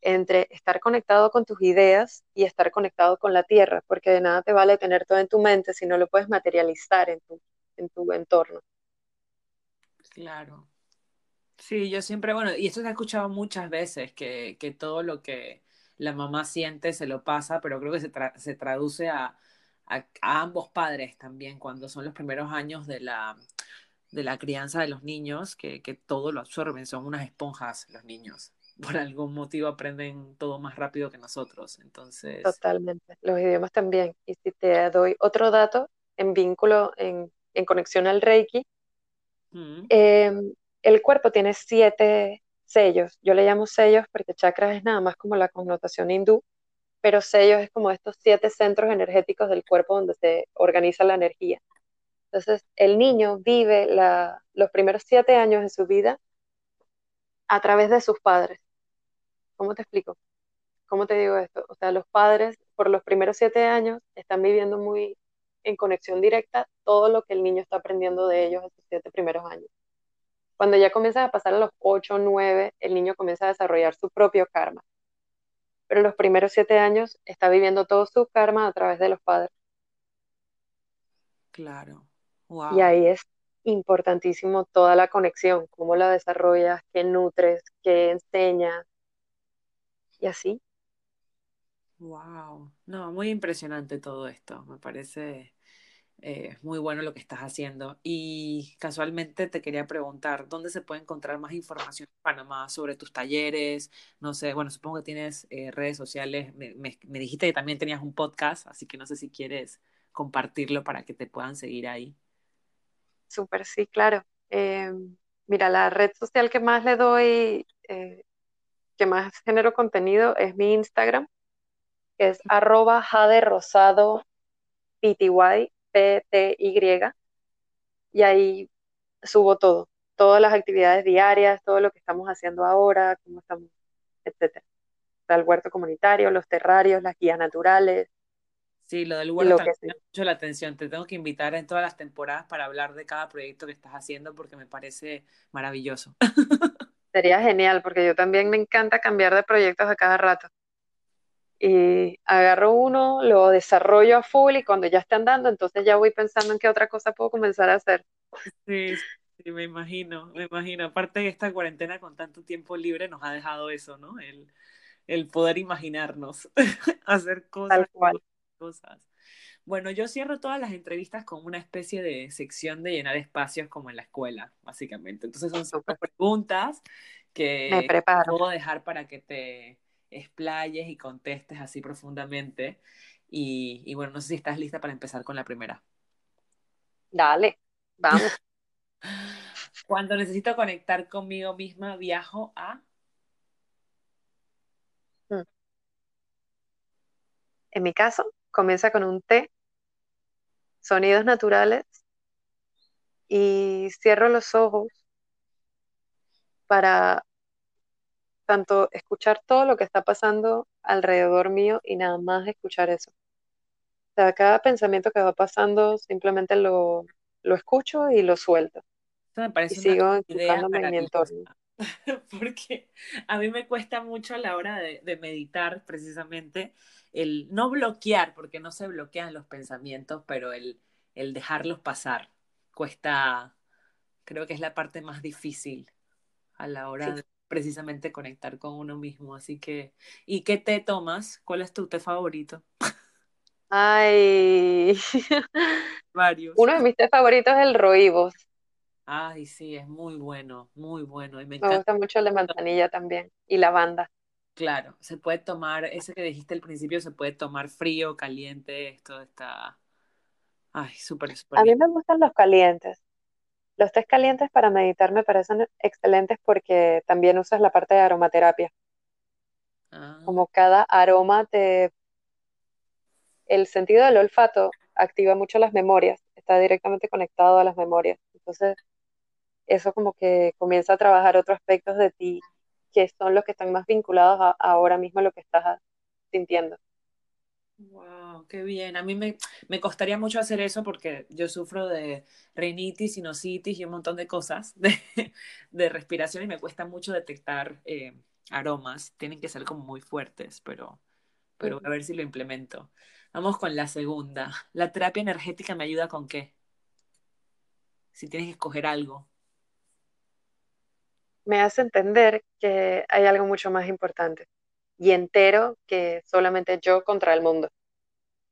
entre estar conectado con tus ideas y estar conectado con la tierra, porque de nada te vale tener todo en tu mente si no lo puedes materializar en tu, en tu entorno. Claro. Sí, yo siempre, bueno, y esto se ha escuchado muchas veces, que, todo lo que la mamá siente se lo pasa, pero creo que se, se traduce a, a, ambos padres también cuando son los primeros años de la, de la crianza de los niños, que, que todo lo absorben, son unas esponjas los niños. Por algún motivo aprenden todo más rápido que nosotros. Entonces. Totalmente. Los idiomas también. Y si te doy otro dato en vínculo, en, en conexión al Reiki, em, el cuerpo tiene siete sellos. Yo le llamo sellos porque chakras es nada más como la connotación hindú, pero sellos es como estos siete centros energéticos del cuerpo donde se organiza la energía. Entonces, el niño vive los primeros siete años de su vida a través de sus padres. ¿Cómo te explico? ¿Cómo te digo esto? O sea, los padres por los primeros siete años están viviendo muy en conexión directa todo lo que el niño está aprendiendo de ellos esos siete primeros años. Cuando ya comienza a pasar a los ocho o nueve, el niño comienza a desarrollar su propio karma pero los primeros siete años está viviendo todo su karma a través de los padres. Claro. Y ahí es importantísimo toda la conexión, cómo la desarrollas, qué nutres, qué enseñas y así. Wow, no, muy impresionante todo esto, me parece eh, muy bueno lo que estás haciendo. Y casualmente te quería preguntar, ¿dónde se puede encontrar más información en Panamá sobre tus talleres? No sé, bueno, supongo que tienes eh, redes sociales. Me, dijiste que también tenías un podcast, así que no sé si quieres compartirlo para que te puedan seguir ahí. Súper, sí, claro. Em, mira, la red social que más le doy, eh, que más genero contenido es mi Instagram, que es arroba jade rosado pty PTY, y ahí subo todo, todas las actividades diarias, todo lo que estamos haciendo ahora, cómo estamos, etcétera. El huerto comunitario, los terrarios, las guías naturales. Sí, lo del huerto me llama mucho la atención. Te tengo que invitar en todas las temporadas para hablar de cada proyecto que estás haciendo porque me parece maravilloso. Sería genial porque yo también me encanta cambiar de proyectos a cada rato y agarro uno, lo desarrollo a full y cuando ya esté andando, entonces ya voy pensando en qué otra cosa puedo comenzar a hacer. Sí, sí, me imagino, me imagino. Aparte de esta cuarentena con tanto tiempo libre nos ha dejado eso, ¿no? El, el poder imaginarnos, hacer cosas. Tal cual. Cosas. Bueno, yo cierro todas las entrevistas con una especie de sección de llenar espacios como en la escuela, básicamente. Entonces son cinco preguntas que me preparo. puedo dejar para que te explayes y contestes así profundamente. Y, bueno, no sé si estás lista para empezar con la primera. Dale, vamos. Cuando necesito conectar conmigo misma, viajo a... Mm. En mi caso, comienza con un T, sonidos naturales, y cierro los ojos para tanto escuchar todo lo que está pasando alrededor mío y nada más escuchar eso. O sea, cada pensamiento que va pasando simplemente lo, escucho y lo suelto. me parece y sigo enfocándome en mi entorno. Porque a mí me cuesta mucho a la hora de, de, meditar precisamente el no bloquear, porque no se bloquean los pensamientos, pero el, el dejarlos pasar. Cuesta, creo que es la parte más difícil a la hora de precisamente conectar con uno mismo. Así que, ¿y qué té tomas? ¿Cuál es tu té favorito? Ay, Varios. uno de mis té favoritos es el roibos. Ay, sí, es muy bueno, muy bueno. Y me Me encanta. gusta mucho el de manzanilla también y lavanda. Claro, se puede tomar, ese que dijiste al principio, se puede tomar frío, caliente, esto está, ay, súper, súper A mí me gustan los calientes. Los tés calientes para meditar me parecen excelentes porque también usas la parte de aromaterapia. Ah, Como cada aroma te... El sentido del olfato activa mucho las memorias, está directamente conectado a las memorias. Entonces, eso como que comienza a trabajar otros aspectos de ti que son los que están más vinculados a, ahora mismo a lo que estás sintiendo. wow, qué bien. A mí me, me costaría mucho hacer eso porque yo sufro de rinitis, sinusitis y un montón de cosas de, de respiración y me cuesta mucho detectar eh, aromas. Tienen que ser como muy fuertes, pero, pero a ver si lo implemento. Vamos con la segunda. ¿La terapia energética me ayuda con qué? Si tienes que escoger algo. Me hace entender que hay algo mucho más importante y entero que solamente yo contra el mundo.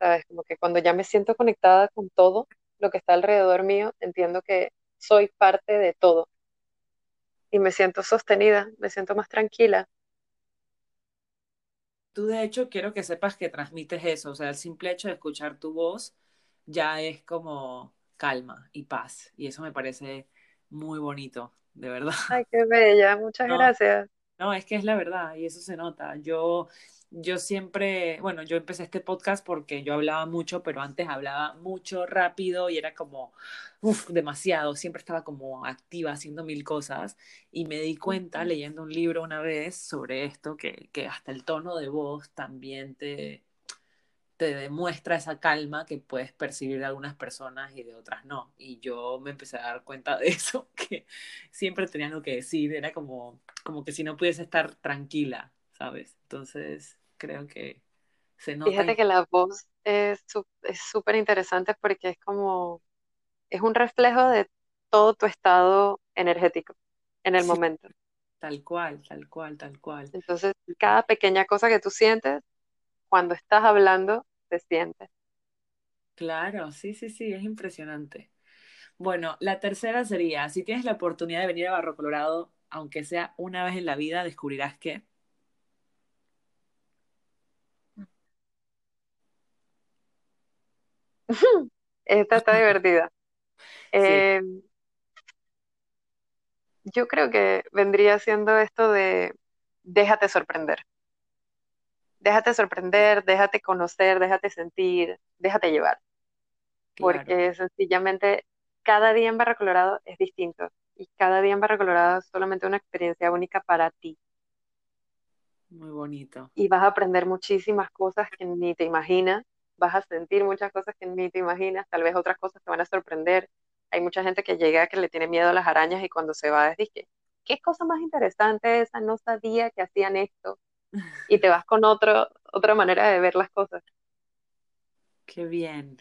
¿Sabes? Como que cuando ya me siento conectada con todo lo que está alrededor mío, entiendo que soy parte de todo y me siento sostenida, me siento más tranquila. Tú de hecho quiero que sepas que transmites eso, o sea, el simple hecho de escuchar tu voz ya es como calma y paz y eso me parece muy bonito, de verdad. Ay, qué bella, muchas No, gracias. no, es que es la verdad y eso se nota. Yo, yo siempre, bueno, yo empecé este podcast porque yo hablaba mucho, pero antes hablaba mucho rápido y era como, uff, demasiado. Siempre estaba como activa haciendo mil cosas y me di cuenta leyendo un libro una vez sobre esto, que, que hasta el tono de voz también te, te demuestra esa calma que puedes percibir de algunas personas y de otras no. Y yo me empecé a dar cuenta de eso, que siempre tenía algo que decir, era como, como que si no pudiese estar tranquila, ¿sabes? Entonces creo que se nota Fíjate y que la voz es súper interesante porque es como, es un reflejo de todo tu estado energético en el sí, momento. tal cual, tal cual, tal cual. Entonces, cada pequeña cosa que tú sientes, cuando estás hablando, se siente. Claro, sí, sí, sí, es impresionante. Bueno, la tercera sería, si tienes la oportunidad de venir a Barro Colorado, aunque sea una vez en la vida, descubrirás que... Esta está divertida. Sí, Eh, yo creo que vendría siendo esto de déjate sorprender. Déjate sorprender, déjate conocer, déjate sentir, déjate llevar. claro, Porque sencillamente cada día en Barra Colorado es distinto y cada día en Barra Colorado es solamente una experiencia única para ti muy bonito. y vas a aprender muchísimas cosas que ni te imaginas, vas a sentir muchas cosas que ni te imaginas, tal vez otras cosas te van a sorprender. Hay mucha gente que llega que le tiene miedo a las arañas y cuando se va es que, qué cosa más interesante esa, no sabía que hacían esto y te vas con otro, otra manera de ver las cosas. Qué bien.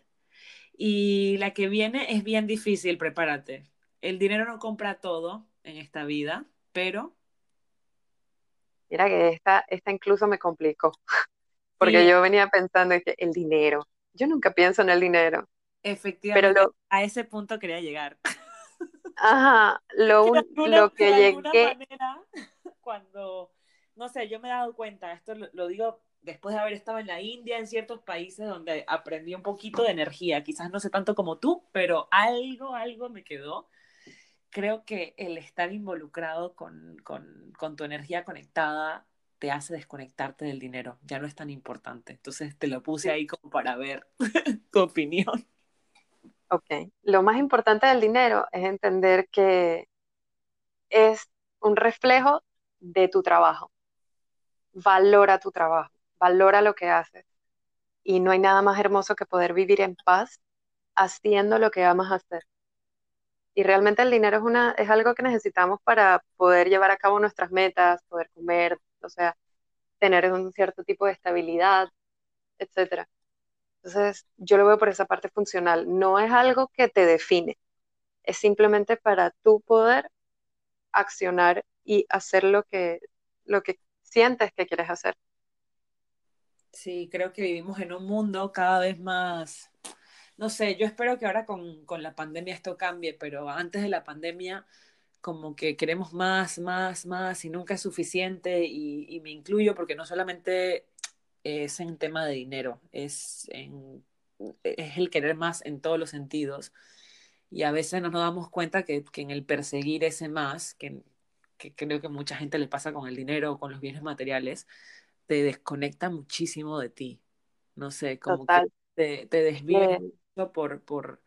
Y la que viene es bien difícil, prepárate. El dinero no compra todo en esta vida, pero Mira que esta, esta incluso me complicó. porque sí, yo venía pensando en que el dinero, yo nunca pienso en el dinero, pero efectivamente lo, a ese punto quería llegar. ajá, lo, un- alguna, lo que de llegué, manera, cuando, no sé, yo me he dado cuenta, esto lo, digo después de haber estado en la India, en ciertos países donde aprendí un poquito de energía, quizás no sé tanto como tú, pero algo, algo me quedó. Creo que el estar involucrado con, con, con tu energía conectada te hace desconectarte del dinero, ya no es tan importante. Entonces te lo puse ahí como para ver tu opinión. ok, lo más importante del dinero es entender que es un reflejo de tu trabajo, valora tu trabajo, valora lo que haces y no hay nada más hermoso que poder vivir en paz haciendo lo que amas hacer. Y realmente el dinero es una, es algo que necesitamos para poder llevar a cabo nuestras metas, poder comer, o sea, tener un cierto tipo de estabilidad, etcétera. Entonces, yo lo veo por esa parte funcional. No es algo que te define, es simplemente para tú poder accionar y hacer lo que, lo que sientes que quieres hacer. Sí, creo que vivimos en un mundo cada vez más, no sé, yo espero que ahora con, con la pandemia esto cambie, pero antes de la pandemia como que queremos más, más, más y nunca es suficiente y, y me incluyo porque no solamente es en tema de dinero, es, en, es el querer más en todos los sentidos y a veces no nos damos cuenta que, que en el perseguir ese más, que, que creo que mucha gente le pasa con el dinero o con los bienes materiales, te desconecta muchísimo de ti. No sé, como que te, te desvía por, por,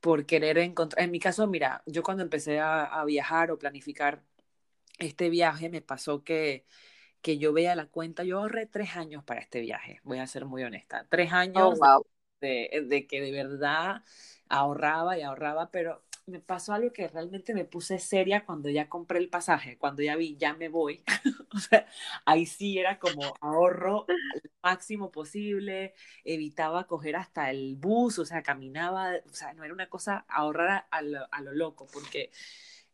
por querer encontrar. En mi caso, mira, yo cuando empecé a, a, viajar o planificar este viaje, me pasó que, que yo veía la cuenta, yo ahorré tres años para este viaje, voy a ser muy honesta. Tres oh, años wow. de, de, que de verdad ahorraba y ahorraba, pero me pasó algo que realmente me puse seria cuando ya compré el pasaje, cuando ya vi, ya me voy. o sea, ahí sí era como ahorro al máximo posible, evitaba coger hasta el bus, o sea, caminaba, o sea, no era una cosa ahorrar a, lo, a lo loco, porque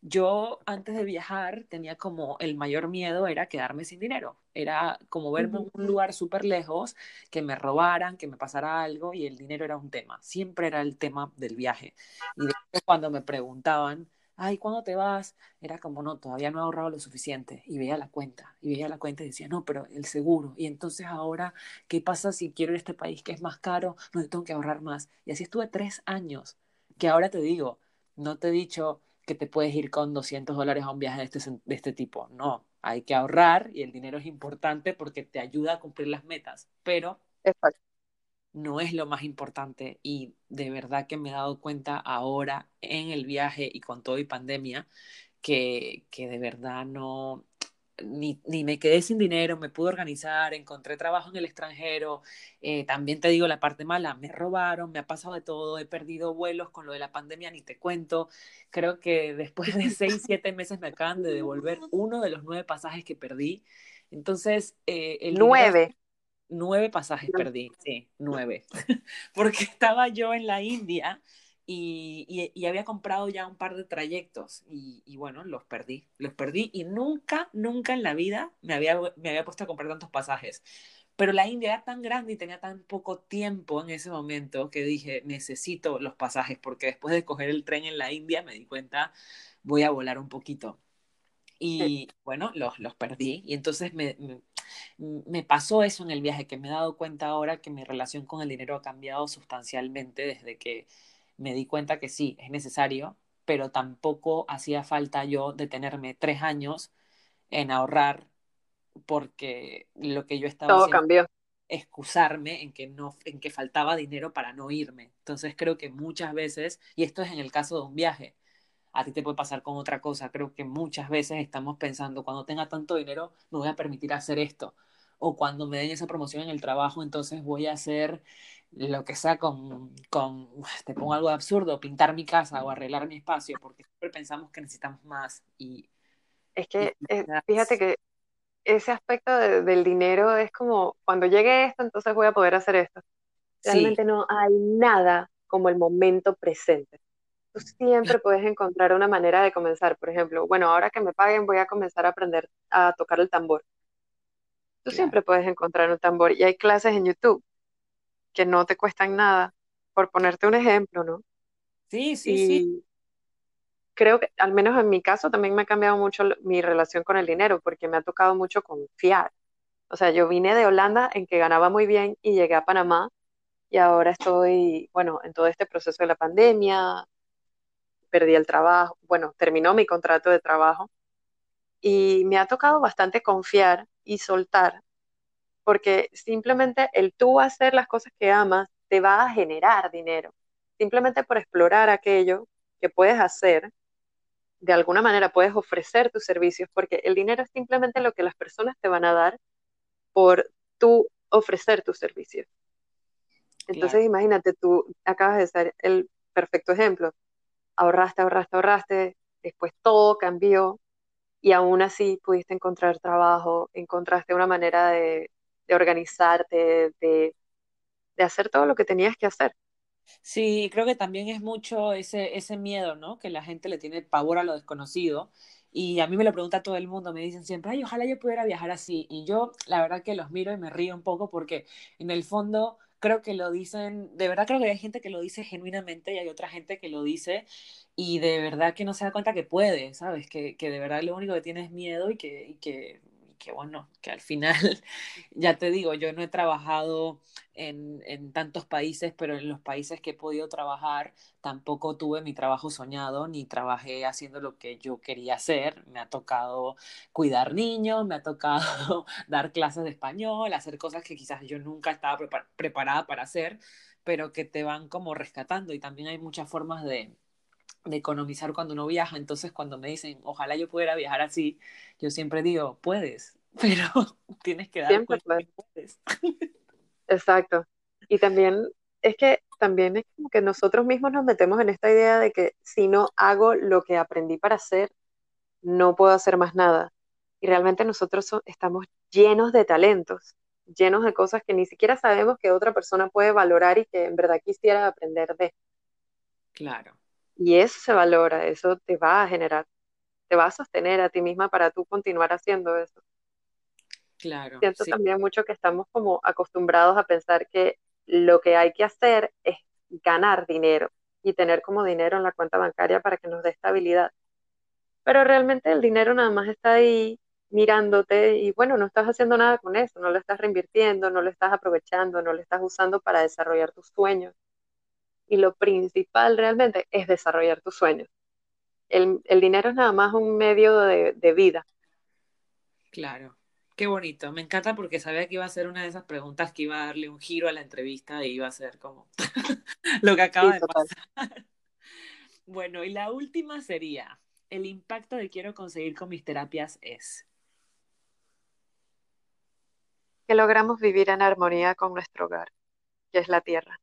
yo antes de viajar tenía como el mayor miedo era quedarme sin dinero, era como verme en un lugar súper lejos, que me robaran, que me pasara algo y el dinero era un tema, siempre era el tema del viaje. Y después cuando me preguntaban, ay, ¿cuándo te vas? Era como, no, todavía no he ahorrado lo suficiente. Y veía la cuenta, y veía la cuenta y decía, no, pero el seguro. Y entonces ahora, ¿qué pasa si quiero ir a este país que es más caro? No, tengo que ahorrar más. Y así estuve tres años, que ahora te digo, no te he dicho que te puedes ir con 200 dólares a un viaje de este, de este tipo. No, hay que ahorrar y el dinero es importante porque te ayuda a cumplir las metas, pero Exacto. no es lo más importante y de verdad que me he dado cuenta ahora en el viaje y con todo y pandemia que, que de verdad no, ni, ni, me quedé sin dinero, me pude organizar, encontré trabajo en el extranjero. Eh, también te digo la parte mala, me robaron, me ha pasado de todo, he perdido vuelos con lo de la pandemia, ni te cuento. Creo que después de seis, siete meses me acaban de devolver uno de los nueve pasajes que perdí. Entonces, eh, el nueve. nueve pasajes perdí, sí, nueve. Porque estaba yo en la India y, y, y, había comprado ya un par de trayectos y, y, bueno, los perdí, los perdí y nunca, nunca en la vida me había, me había puesto a comprar tantos pasajes. Pero la India era tan grande y tenía tan poco tiempo en ese momento que dije, necesito los pasajes porque después de coger el tren en la India me di cuenta, voy a volar un poquito. Y bueno, los, los perdí y entonces me, me, me pasó eso en el viaje, que me he dado cuenta ahora que mi relación con el dinero ha cambiado sustancialmente desde que me di cuenta que sí, es necesario, pero tampoco hacía falta yo detenerme tres años en ahorrar porque lo que yo estaba Todo haciendo cambió. excusarme en que no en que faltaba dinero para no irme. Entonces creo que muchas veces, y esto es en el caso de un viaje, a ti te puede pasar con otra cosa, creo que muchas veces estamos pensando, cuando tenga tanto dinero, me voy a permitir hacer esto, o cuando me den esa promoción en el trabajo, entonces voy a hacer lo que sea con, con, te pongo algo absurdo, pintar mi casa o arreglar mi espacio, porque siempre pensamos que necesitamos más. Y, es que, y eh, fíjate que ese aspecto de, del dinero es como, cuando llegue esto, entonces voy a poder hacer esto. Realmente sí. no hay nada como el momento presente. Tú siempre puedes encontrar una manera de comenzar. Por ejemplo, bueno, ahora que me paguen voy a comenzar a aprender a tocar el tambor. Tú claro. siempre puedes encontrar un tambor y hay clases en YouTube que no te cuestan nada, por ponerte un ejemplo, ¿no? Sí, sí, y sí. Creo que, al menos en mi caso, también me ha cambiado mucho mi relación con el dinero, porque me ha tocado mucho confiar. O sea, yo vine de Holanda en que ganaba muy bien y llegué a Panamá y ahora estoy, bueno, en todo este proceso de la pandemia, perdí el trabajo, bueno, terminó mi contrato de trabajo y me ha tocado bastante confiar y soltar porque simplemente el tú hacer las cosas que amas te va a generar dinero. Simplemente por explorar aquello que puedes hacer, de alguna manera puedes ofrecer tus servicios, porque el dinero es simplemente lo que las personas te van a dar por tú ofrecer tus servicios. Entonces claro. imagínate, tú acabas de ser el perfecto ejemplo. Ahorraste, ahorraste, ahorraste, después todo cambió y aún así pudiste encontrar trabajo, encontraste una manera de organizarte, de, de, hacer todo lo que tenías que hacer. Sí, creo que también es mucho ese, ese miedo, ¿no? Que la gente le tiene pavor a lo desconocido Y a mí me lo pregunta todo el mundo, me dicen siempre, ay, ojalá yo pudiera viajar así. Y yo, la verdad que los miro y me río un poco porque en el fondo creo que lo dicen, de verdad creo que hay gente que lo dice genuinamente y hay otra gente que lo dice y de verdad que no se da cuenta que puede, ¿sabes? Que, que de verdad lo único que tiene es miedo y que, que que bueno, que al final, ya te digo, yo no he trabajado en, en, tantos países, pero en los países que he podido trabajar tampoco tuve mi trabajo soñado, ni trabajé haciendo lo que yo quería hacer. Me ha tocado cuidar niños, me ha tocado dar clases de español, hacer cosas que quizás yo nunca estaba preparada para hacer, pero que te van como rescatando y también hay muchas formas de, de economizar cuando uno viaja. Entonces, cuando me dicen, ojalá yo pudiera viajar así, yo siempre digo, puedes, pero tienes que dar siempre cuenta puedes. Exacto. Y también es que también es como que nosotros mismos nos metemos en esta idea de que si no hago lo que aprendí para hacer, no puedo hacer más nada. Y realmente nosotros estamos llenos de talentos, llenos de cosas que ni siquiera sabemos que otra persona puede valorar y que en verdad quisiera aprender de. Claro. Y eso se valora, eso te va a generar, te va a sostener a ti misma para tú continuar haciendo eso. Claro. Siento también mucho que estamos como acostumbrados a pensar que lo que hay que hacer es ganar dinero y tener como dinero en la cuenta bancaria para que nos dé estabilidad. Pero realmente el dinero nada más está ahí mirándote y bueno, no estás haciendo nada con eso, no lo estás reinvirtiendo, no lo estás aprovechando, no lo estás usando para desarrollar tus sueños y lo principal realmente es desarrollar tus sueños. El, dinero es nada más un medio de, vida. Claro, qué bonito. Me encanta porque sabía que iba a ser una de esas preguntas que iba a darle un giro a la entrevista y iba a ser como lo que acaba de pasar. bueno, y la última sería, el impacto que quiero conseguir con mis terapias es que logramos vivir en armonía con nuestro hogar, que es la tierra.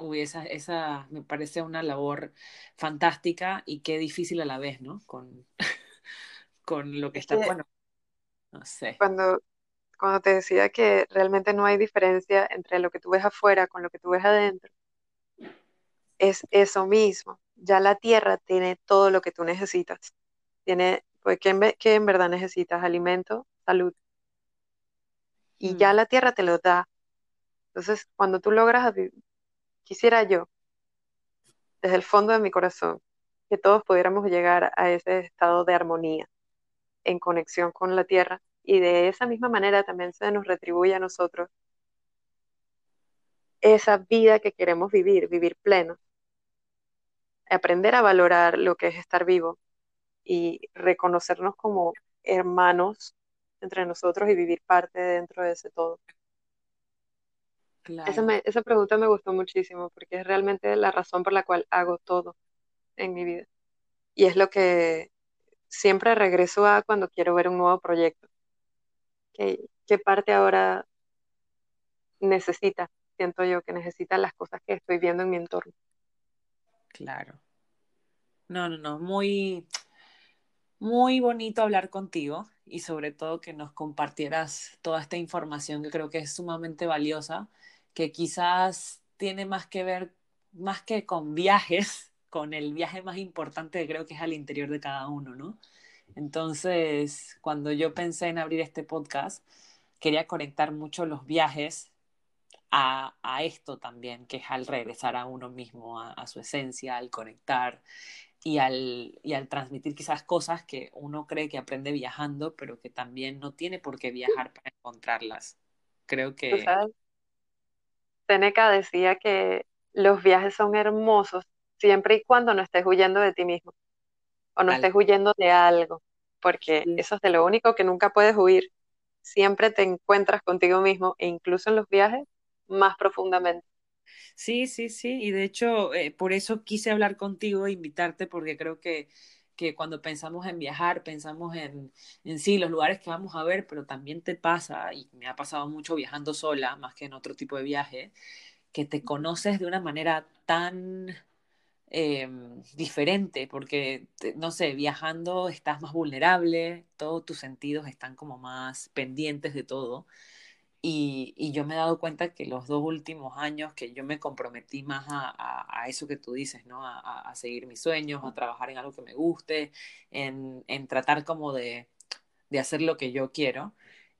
Uy, esa, esa me parece una labor fantástica y qué difícil a la vez, ¿no? Con, con lo que está, bueno, no sé. Cuando, cuando te decía que realmente no hay diferencia entre lo que tú ves afuera con lo que tú ves adentro, es eso mismo. Ya la tierra tiene todo lo que tú necesitas. Tiene, pues, ¿qué en, en verdad necesitas? Alimento, salud. Y ya mm. la tierra te lo da. Entonces, cuando tú logras Quisiera yo, desde el fondo de mi corazón, que todos pudiéramos llegar a ese estado de armonía, en conexión con la tierra, y de esa misma manera también se nos retribuye a nosotros esa vida que queremos vivir, vivir pleno, aprender a valorar lo que es estar vivo y reconocernos como hermanos entre nosotros y vivir parte dentro de ese todo. Esa, pregunta me gustó muchísimo porque es realmente la razón por la cual hago todo en mi vida. Y es lo que siempre regreso a cuando quiero ver un nuevo proyecto. ¿Qué, qué parte ahora necesita? Siento yo que necesita las cosas que estoy viendo en mi entorno. Claro. No, no, no. Muy, muy bonito hablar contigo y sobre todo que nos compartieras toda esta información que creo que es sumamente valiosa que quizás tiene más que ver, más que con viajes, con el viaje más importante creo que es al interior de cada uno, ¿no? Entonces, cuando yo pensé en abrir este podcast, quería conectar mucho los viajes a, a esto también, que es al regresar a uno mismo, a, a su esencia, al conectar y al, y al transmitir quizás cosas que uno cree que aprende viajando, pero que también no tiene por qué viajar para encontrarlas. Creo que... Seneca decía que los viajes son hermosos siempre y cuando no estés huyendo de ti mismo o no estés huyendo de algo, porque eso es de lo único que nunca puedes huir. Siempre te encuentras contigo mismo e incluso en los viajes más profundamente. Sí, sí, sí, y de hecho eh, por eso quise hablar contigo e invitarte porque creo que, que cuando pensamos en viajar, pensamos en, en sí, los lugares que vamos a ver, pero también te pasa, y me ha pasado mucho viajando sola, más que en otro tipo de viaje, que te conoces de una manera tan em, diferente, porque, no sé, viajando estás más vulnerable, todos tus sentidos están como más pendientes de todo. Y, yo me he dado cuenta que los dos últimos años que yo me comprometí más a, eso que tú dices, ¿no? A, seguir mis sueños, a trabajar en algo que me guste, en, tratar como de, hacer lo que yo quiero.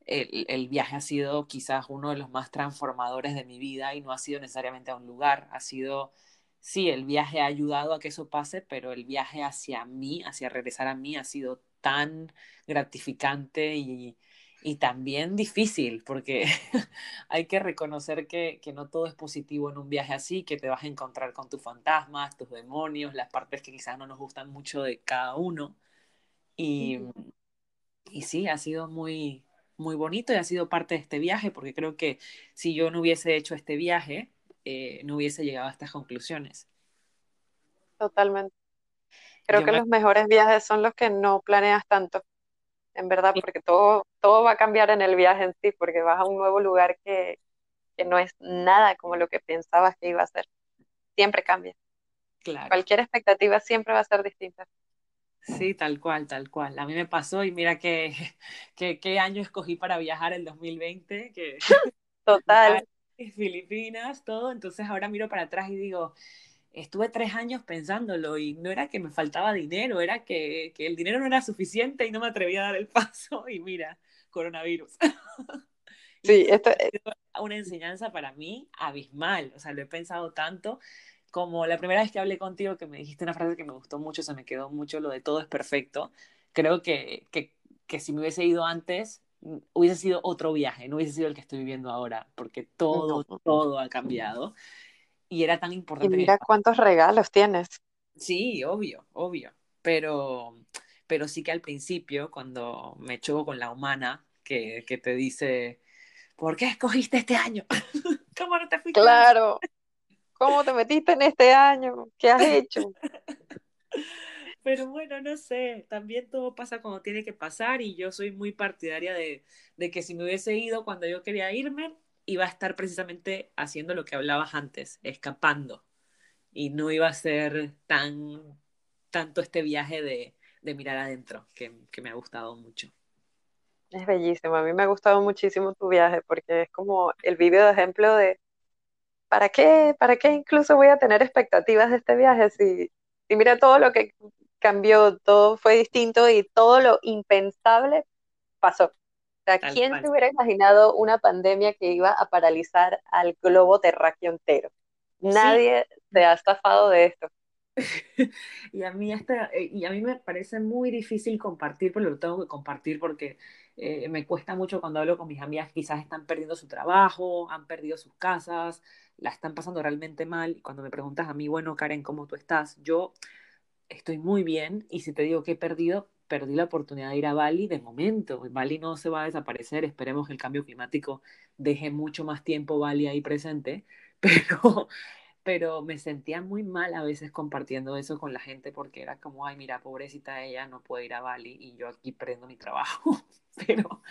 El, el, viaje ha sido quizás uno de los más transformadores de mi vida y no ha sido necesariamente a un lugar, ha sido, sí, el viaje ha ayudado a que eso pase, pero el viaje hacia mí, hacia regresar a mí, ha sido tan gratificante y, y también difícil, porque hay que reconocer que, no todo es positivo en un viaje así, que te vas a encontrar con tus fantasmas, tus demonios, las partes que quizás no nos gustan mucho de cada uno. Y, y sí, ha sido muy, muy bonito y ha sido parte de este viaje, porque creo que si yo no hubiese hecho este viaje, eh, no hubiese llegado a estas conclusiones. Totalmente. Creo que los mejores viajes son los que no planeas tanto en verdad, porque todo, todo va a cambiar en el viaje en sí, porque vas a un nuevo lugar que, no es nada como lo que pensabas que iba a ser. Siempre cambia. Claro. Cualquier expectativa siempre va a ser distinta. Sí, tal cual, tal cual. A mí me pasó y mira qué que, año escogí para viajar el 2020, que Total. Filipinas, todo. Entonces ahora miro para atrás y digo, estuve tres años pensándolo y no era que me faltaba dinero, era que, el dinero no era suficiente y no me atrevía a dar el paso y mira, coronavirus. Sí, esto es una enseñanza para mí abismal, o sea, lo he pensado tanto como la primera vez que hablé contigo que me dijiste una frase que me gustó mucho, se me quedó mucho lo de todo es perfecto. Creo que, que, si me hubiese ido antes, hubiese sido otro viaje, no hubiese sido el que estoy viviendo ahora, porque todo, todo ha cambiado y era tan importante. Y mira cuántos regalos tienes. Sí, obvio, obvio. Pero, pero sí que al principio, cuando me choco con la humana, que, que te dice, ¿por qué escogiste este año? ¿Cómo no te fuiste? Claro. ¿Cómo te metiste en este año? ¿Qué has hecho? Pero bueno, no sé, también todo pasa cuando tiene que pasar y yo soy muy partidaria de, de que si me hubiese ido cuando yo quería irme, iba a estar precisamente haciendo lo que hablabas antes, escapando. Y no iba a ser tan tanto este viaje de, mirar adentro, que, me ha gustado mucho. Es bellísimo, a mí me ha gustado muchísimo tu viaje porque es como el vídeo de ejemplo de ¿para qué? ¿Para qué incluso voy a tener expectativas de este viaje si, si mira todo lo que cambió, todo fue distinto y todo lo impensable pasó sea, ¿quién se hubiera imaginado una pandemia que iba a paralizar al globo terráqueo entero? Nadie se ha estafado de esto. y, a mí esta, eh, y a mí me parece muy difícil compartir, pero lo tengo que compartir porque eh, me cuesta mucho cuando hablo con mis amigas, quizás están perdiendo su trabajo, han perdido sus casas, la están pasando realmente mal. Y cuando me preguntas a mí, bueno, Karen, ¿cómo tú estás? Yo estoy muy bien y si te digo que he perdido, perdí la oportunidad de ir a Bali de momento. Bali no se va a desaparecer, esperemos que el cambio climático deje mucho más tiempo Bali ahí presente, pero, pero me sentía muy mal a veces compartiendo eso con la gente porque era como, ay, mira, pobrecita ella, no puede ir a Bali y yo aquí prendo mi trabajo. pero,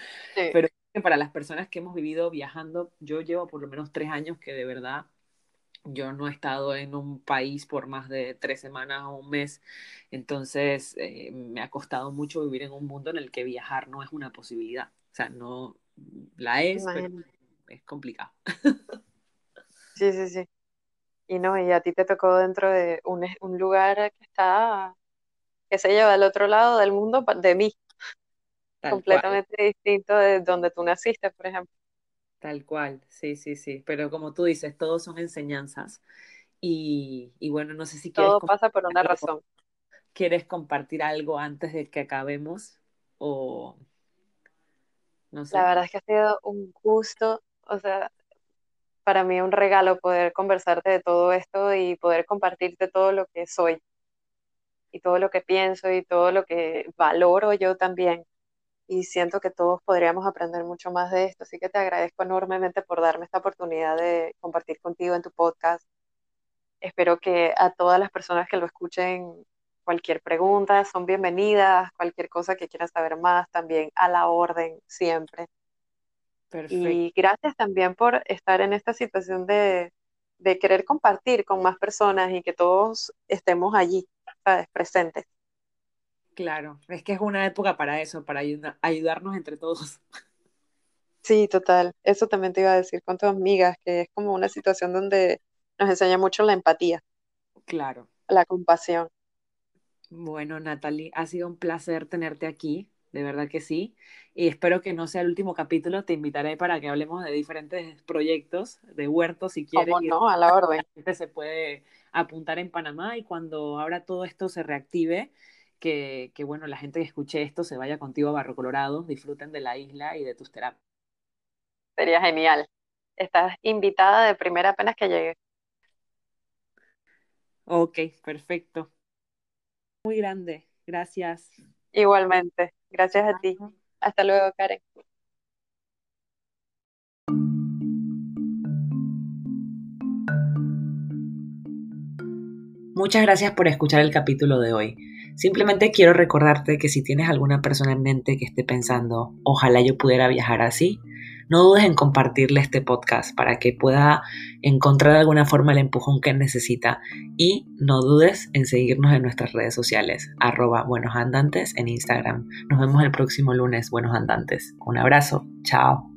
pero para las personas que hemos vivido viajando, yo llevo por lo menos tres años que de verdad yo no he estado en un país por más de tres semanas o un mes, entonces eh, me ha costado mucho vivir en un mundo en el que viajar no es una posibilidad. O sea, no la es, pero es complicado. Sí, sí, sí. Y no, y a ti te tocó dentro de un, un lugar que está, que se lleva al otro lado del mundo de mí, completamente distinto de donde tú naciste, por ejemplo. Tal cual, sí, sí, sí. Pero como tú dices, todos son enseñanzas. Y, bueno, no sé si quieres. Todo pasa por una razón. ¿Quieres compartir algo antes de que acabemos? O. No sé. La verdad es que ha sido un gusto, o sea, para mí un regalo poder conversarte de todo esto y poder compartirte todo lo que soy y todo lo que pienso y todo lo que valoro yo también y siento que todos podríamos aprender mucho más de esto. Así que te agradezco enormemente por darme esta oportunidad de compartir contigo en tu podcast. Espero que a todas las personas que lo escuchen, cualquier pregunta, son bienvenidas, cualquier cosa que quieran saber más, también a la orden siempre. Perfecto. Y gracias también por estar en esta situación de, de querer compartir con más personas y que todos estemos allí, ¿sabes? presentes. Claro, es que es una época para eso, para ayudarnos entre todos. Sí, total. Eso también te iba a decir con tus amigas, que es como una situación donde nos enseña mucho la empatía. Claro. La compasión. Bueno, Natalie, ha sido un placer tenerte aquí, de verdad que sí. Y espero que no sea el último capítulo. Te invitaré para que hablemos de diferentes proyectos de huertos si quieres. ¿Cómo no? A la orden. se puede apuntar en Panamá y cuando ahora todo esto se reactive, que, que, bueno, la gente que escuche esto se vaya contigo a Barro Colorado, disfruten de la isla y de tus terapias. Sería genial. Estás invitada de primera apenas que llegue. Ok, perfecto. Muy grande. Gracias. Igualmente. Gracias a ti. Hasta luego, Karen. Muchas gracias por escuchar el capítulo de hoy. Simplemente quiero recordarte que si tienes alguna persona en mente que esté pensando, ojalá yo pudiera viajar así, no dudes en compartirle este podcast para que pueda encontrar de alguna forma el empujón que necesita y no dudes en seguirnos en nuestras redes sociales, arroba buenos andantes en Instagram. Nos vemos el próximo lunes, buenos andantes. Un abrazo, chao.